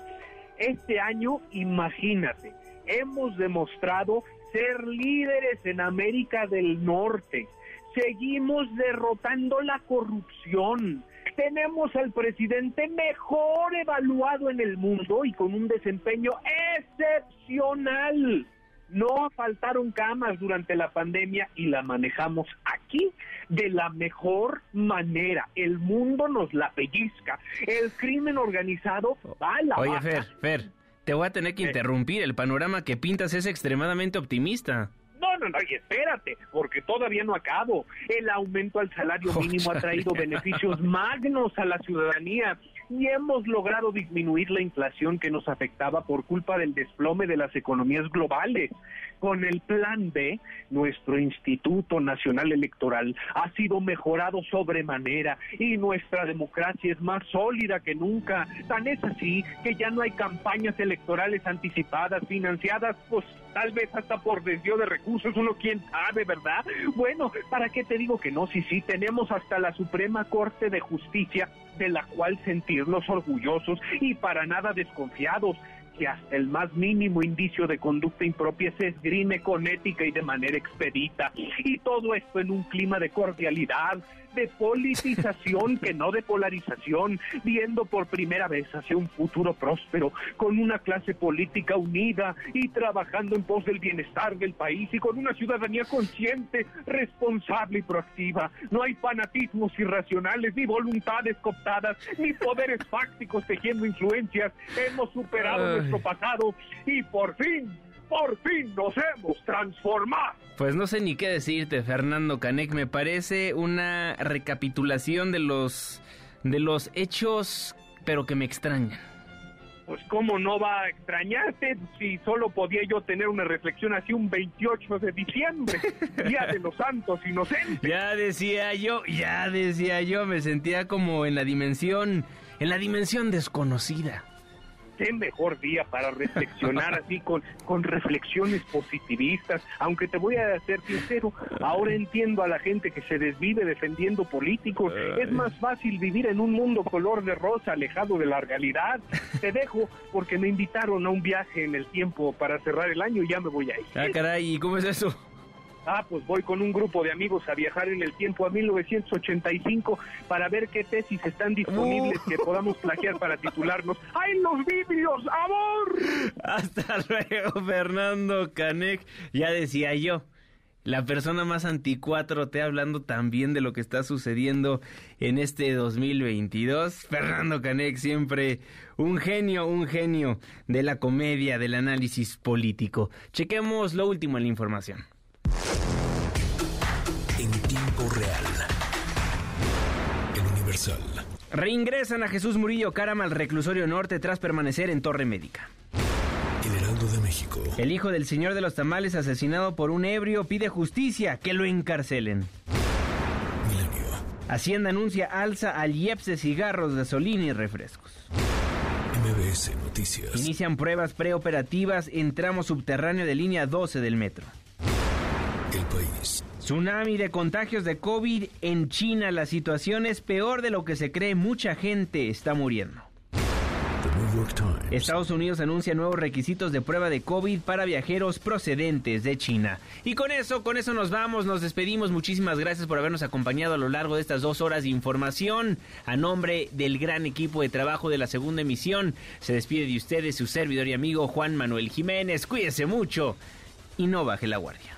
Este año, imagínate, hemos demostrado ser líderes en América del Norte. Seguimos derrotando la corrupción. Tenemos al presidente mejor evaluado en el mundo y con un desempeño excepcional. No faltaron camas durante la pandemia y la manejamos aquí de la mejor manera. El mundo nos la pellizca. El crimen organizado va a la Oye, Fer, Fer, te voy a tener que interrumpir. El panorama que pintas es extremadamente optimista. No, no, no, y espérate, porque todavía no acabo. El aumento al salario mínimo ha traído beneficios magnos a la ciudadanía y hemos logrado disminuir la inflación que nos afectaba por culpa del desplome de las economías globales. Con el Plan B, nuestro Instituto Nacional Electoral ha sido mejorado sobremanera y nuestra democracia es más sólida que nunca. Tan es así que ya no hay campañas electorales anticipadas, financiadas, pues tal vez hasta por desvío de recursos, uno quién sabe, ¿verdad? Bueno, ¿para qué te digo que no? Sí, sí, tenemos hasta la Suprema Corte de Justicia de la cual sentirnos orgullosos y para nada desconfiados el más mínimo indicio de conducta impropia se esgrime con ética y de manera expedita. Y todo esto en un clima de cordialidad, de politización que no de polarización, viendo por primera vez hacia un futuro próspero, con una clase política unida y trabajando en pos del bienestar del país y con una ciudadanía consciente, responsable y proactiva. No hay fanatismos irracionales, ni voluntades cooptadas, ni poderes fácticos tejiendo influencias. Hemos superado nuestro pasado y por fin por fin nos hemos transformado. Pues no sé ni qué decirte, Fernando Canek. Me parece una recapitulación de los de los hechos, pero que me extrañan. Pues cómo no va a extrañarte si solo podía yo tener una reflexión así un 28 de diciembre, [laughs] Día de los Santos Inocentes. Ya decía yo, ya decía yo, me sentía como en la dimensión, en la dimensión desconocida qué mejor día para reflexionar así con, con reflexiones positivistas, aunque te voy a ser sincero, ahora entiendo a la gente que se desvive defendiendo políticos, es más fácil vivir en un mundo color de rosa alejado de la realidad. Te dejo porque me invitaron a un viaje en el tiempo para cerrar el año y ya me voy a ir. Ah, caray, ¿y cómo es eso? Ah, pues voy con un grupo de amigos a viajar en el tiempo a 1985 para ver qué tesis están disponibles que podamos plagiar para titularnos. ¡Ay, los vidrios! ¡Amor! Hasta [laughs] luego, Fernando Canek. Ya decía yo. La persona más anticuatro te hablando también de lo que está sucediendo en este 2022. Fernando Canek, siempre un genio, un genio de la comedia, del análisis político. Chequemos lo último en la información. Tiempo real. El Universal. Reingresan a Jesús Murillo Caram al reclusorio norte tras permanecer en Torre Médica. El Heraldo de México. El hijo del señor de los tamales asesinado por un ebrio pide justicia, que lo encarcelen. Hacienda anuncia alza al IEPS de cigarros, gasolina y refrescos. MBS Noticias. Inician pruebas preoperativas en tramo subterráneo de línea 12 del metro. El país. Tsunami de contagios de COVID en China. La situación es peor de lo que se cree. Mucha gente está muriendo. Estados Unidos anuncia nuevos requisitos de prueba de COVID para viajeros procedentes de China. Y con eso, con eso nos vamos, nos despedimos. Muchísimas gracias por habernos acompañado a lo largo de estas dos horas de información. A nombre del gran equipo de trabajo de la segunda emisión, se despide de ustedes su servidor y amigo Juan Manuel Jiménez. Cuídese mucho y no baje la guardia.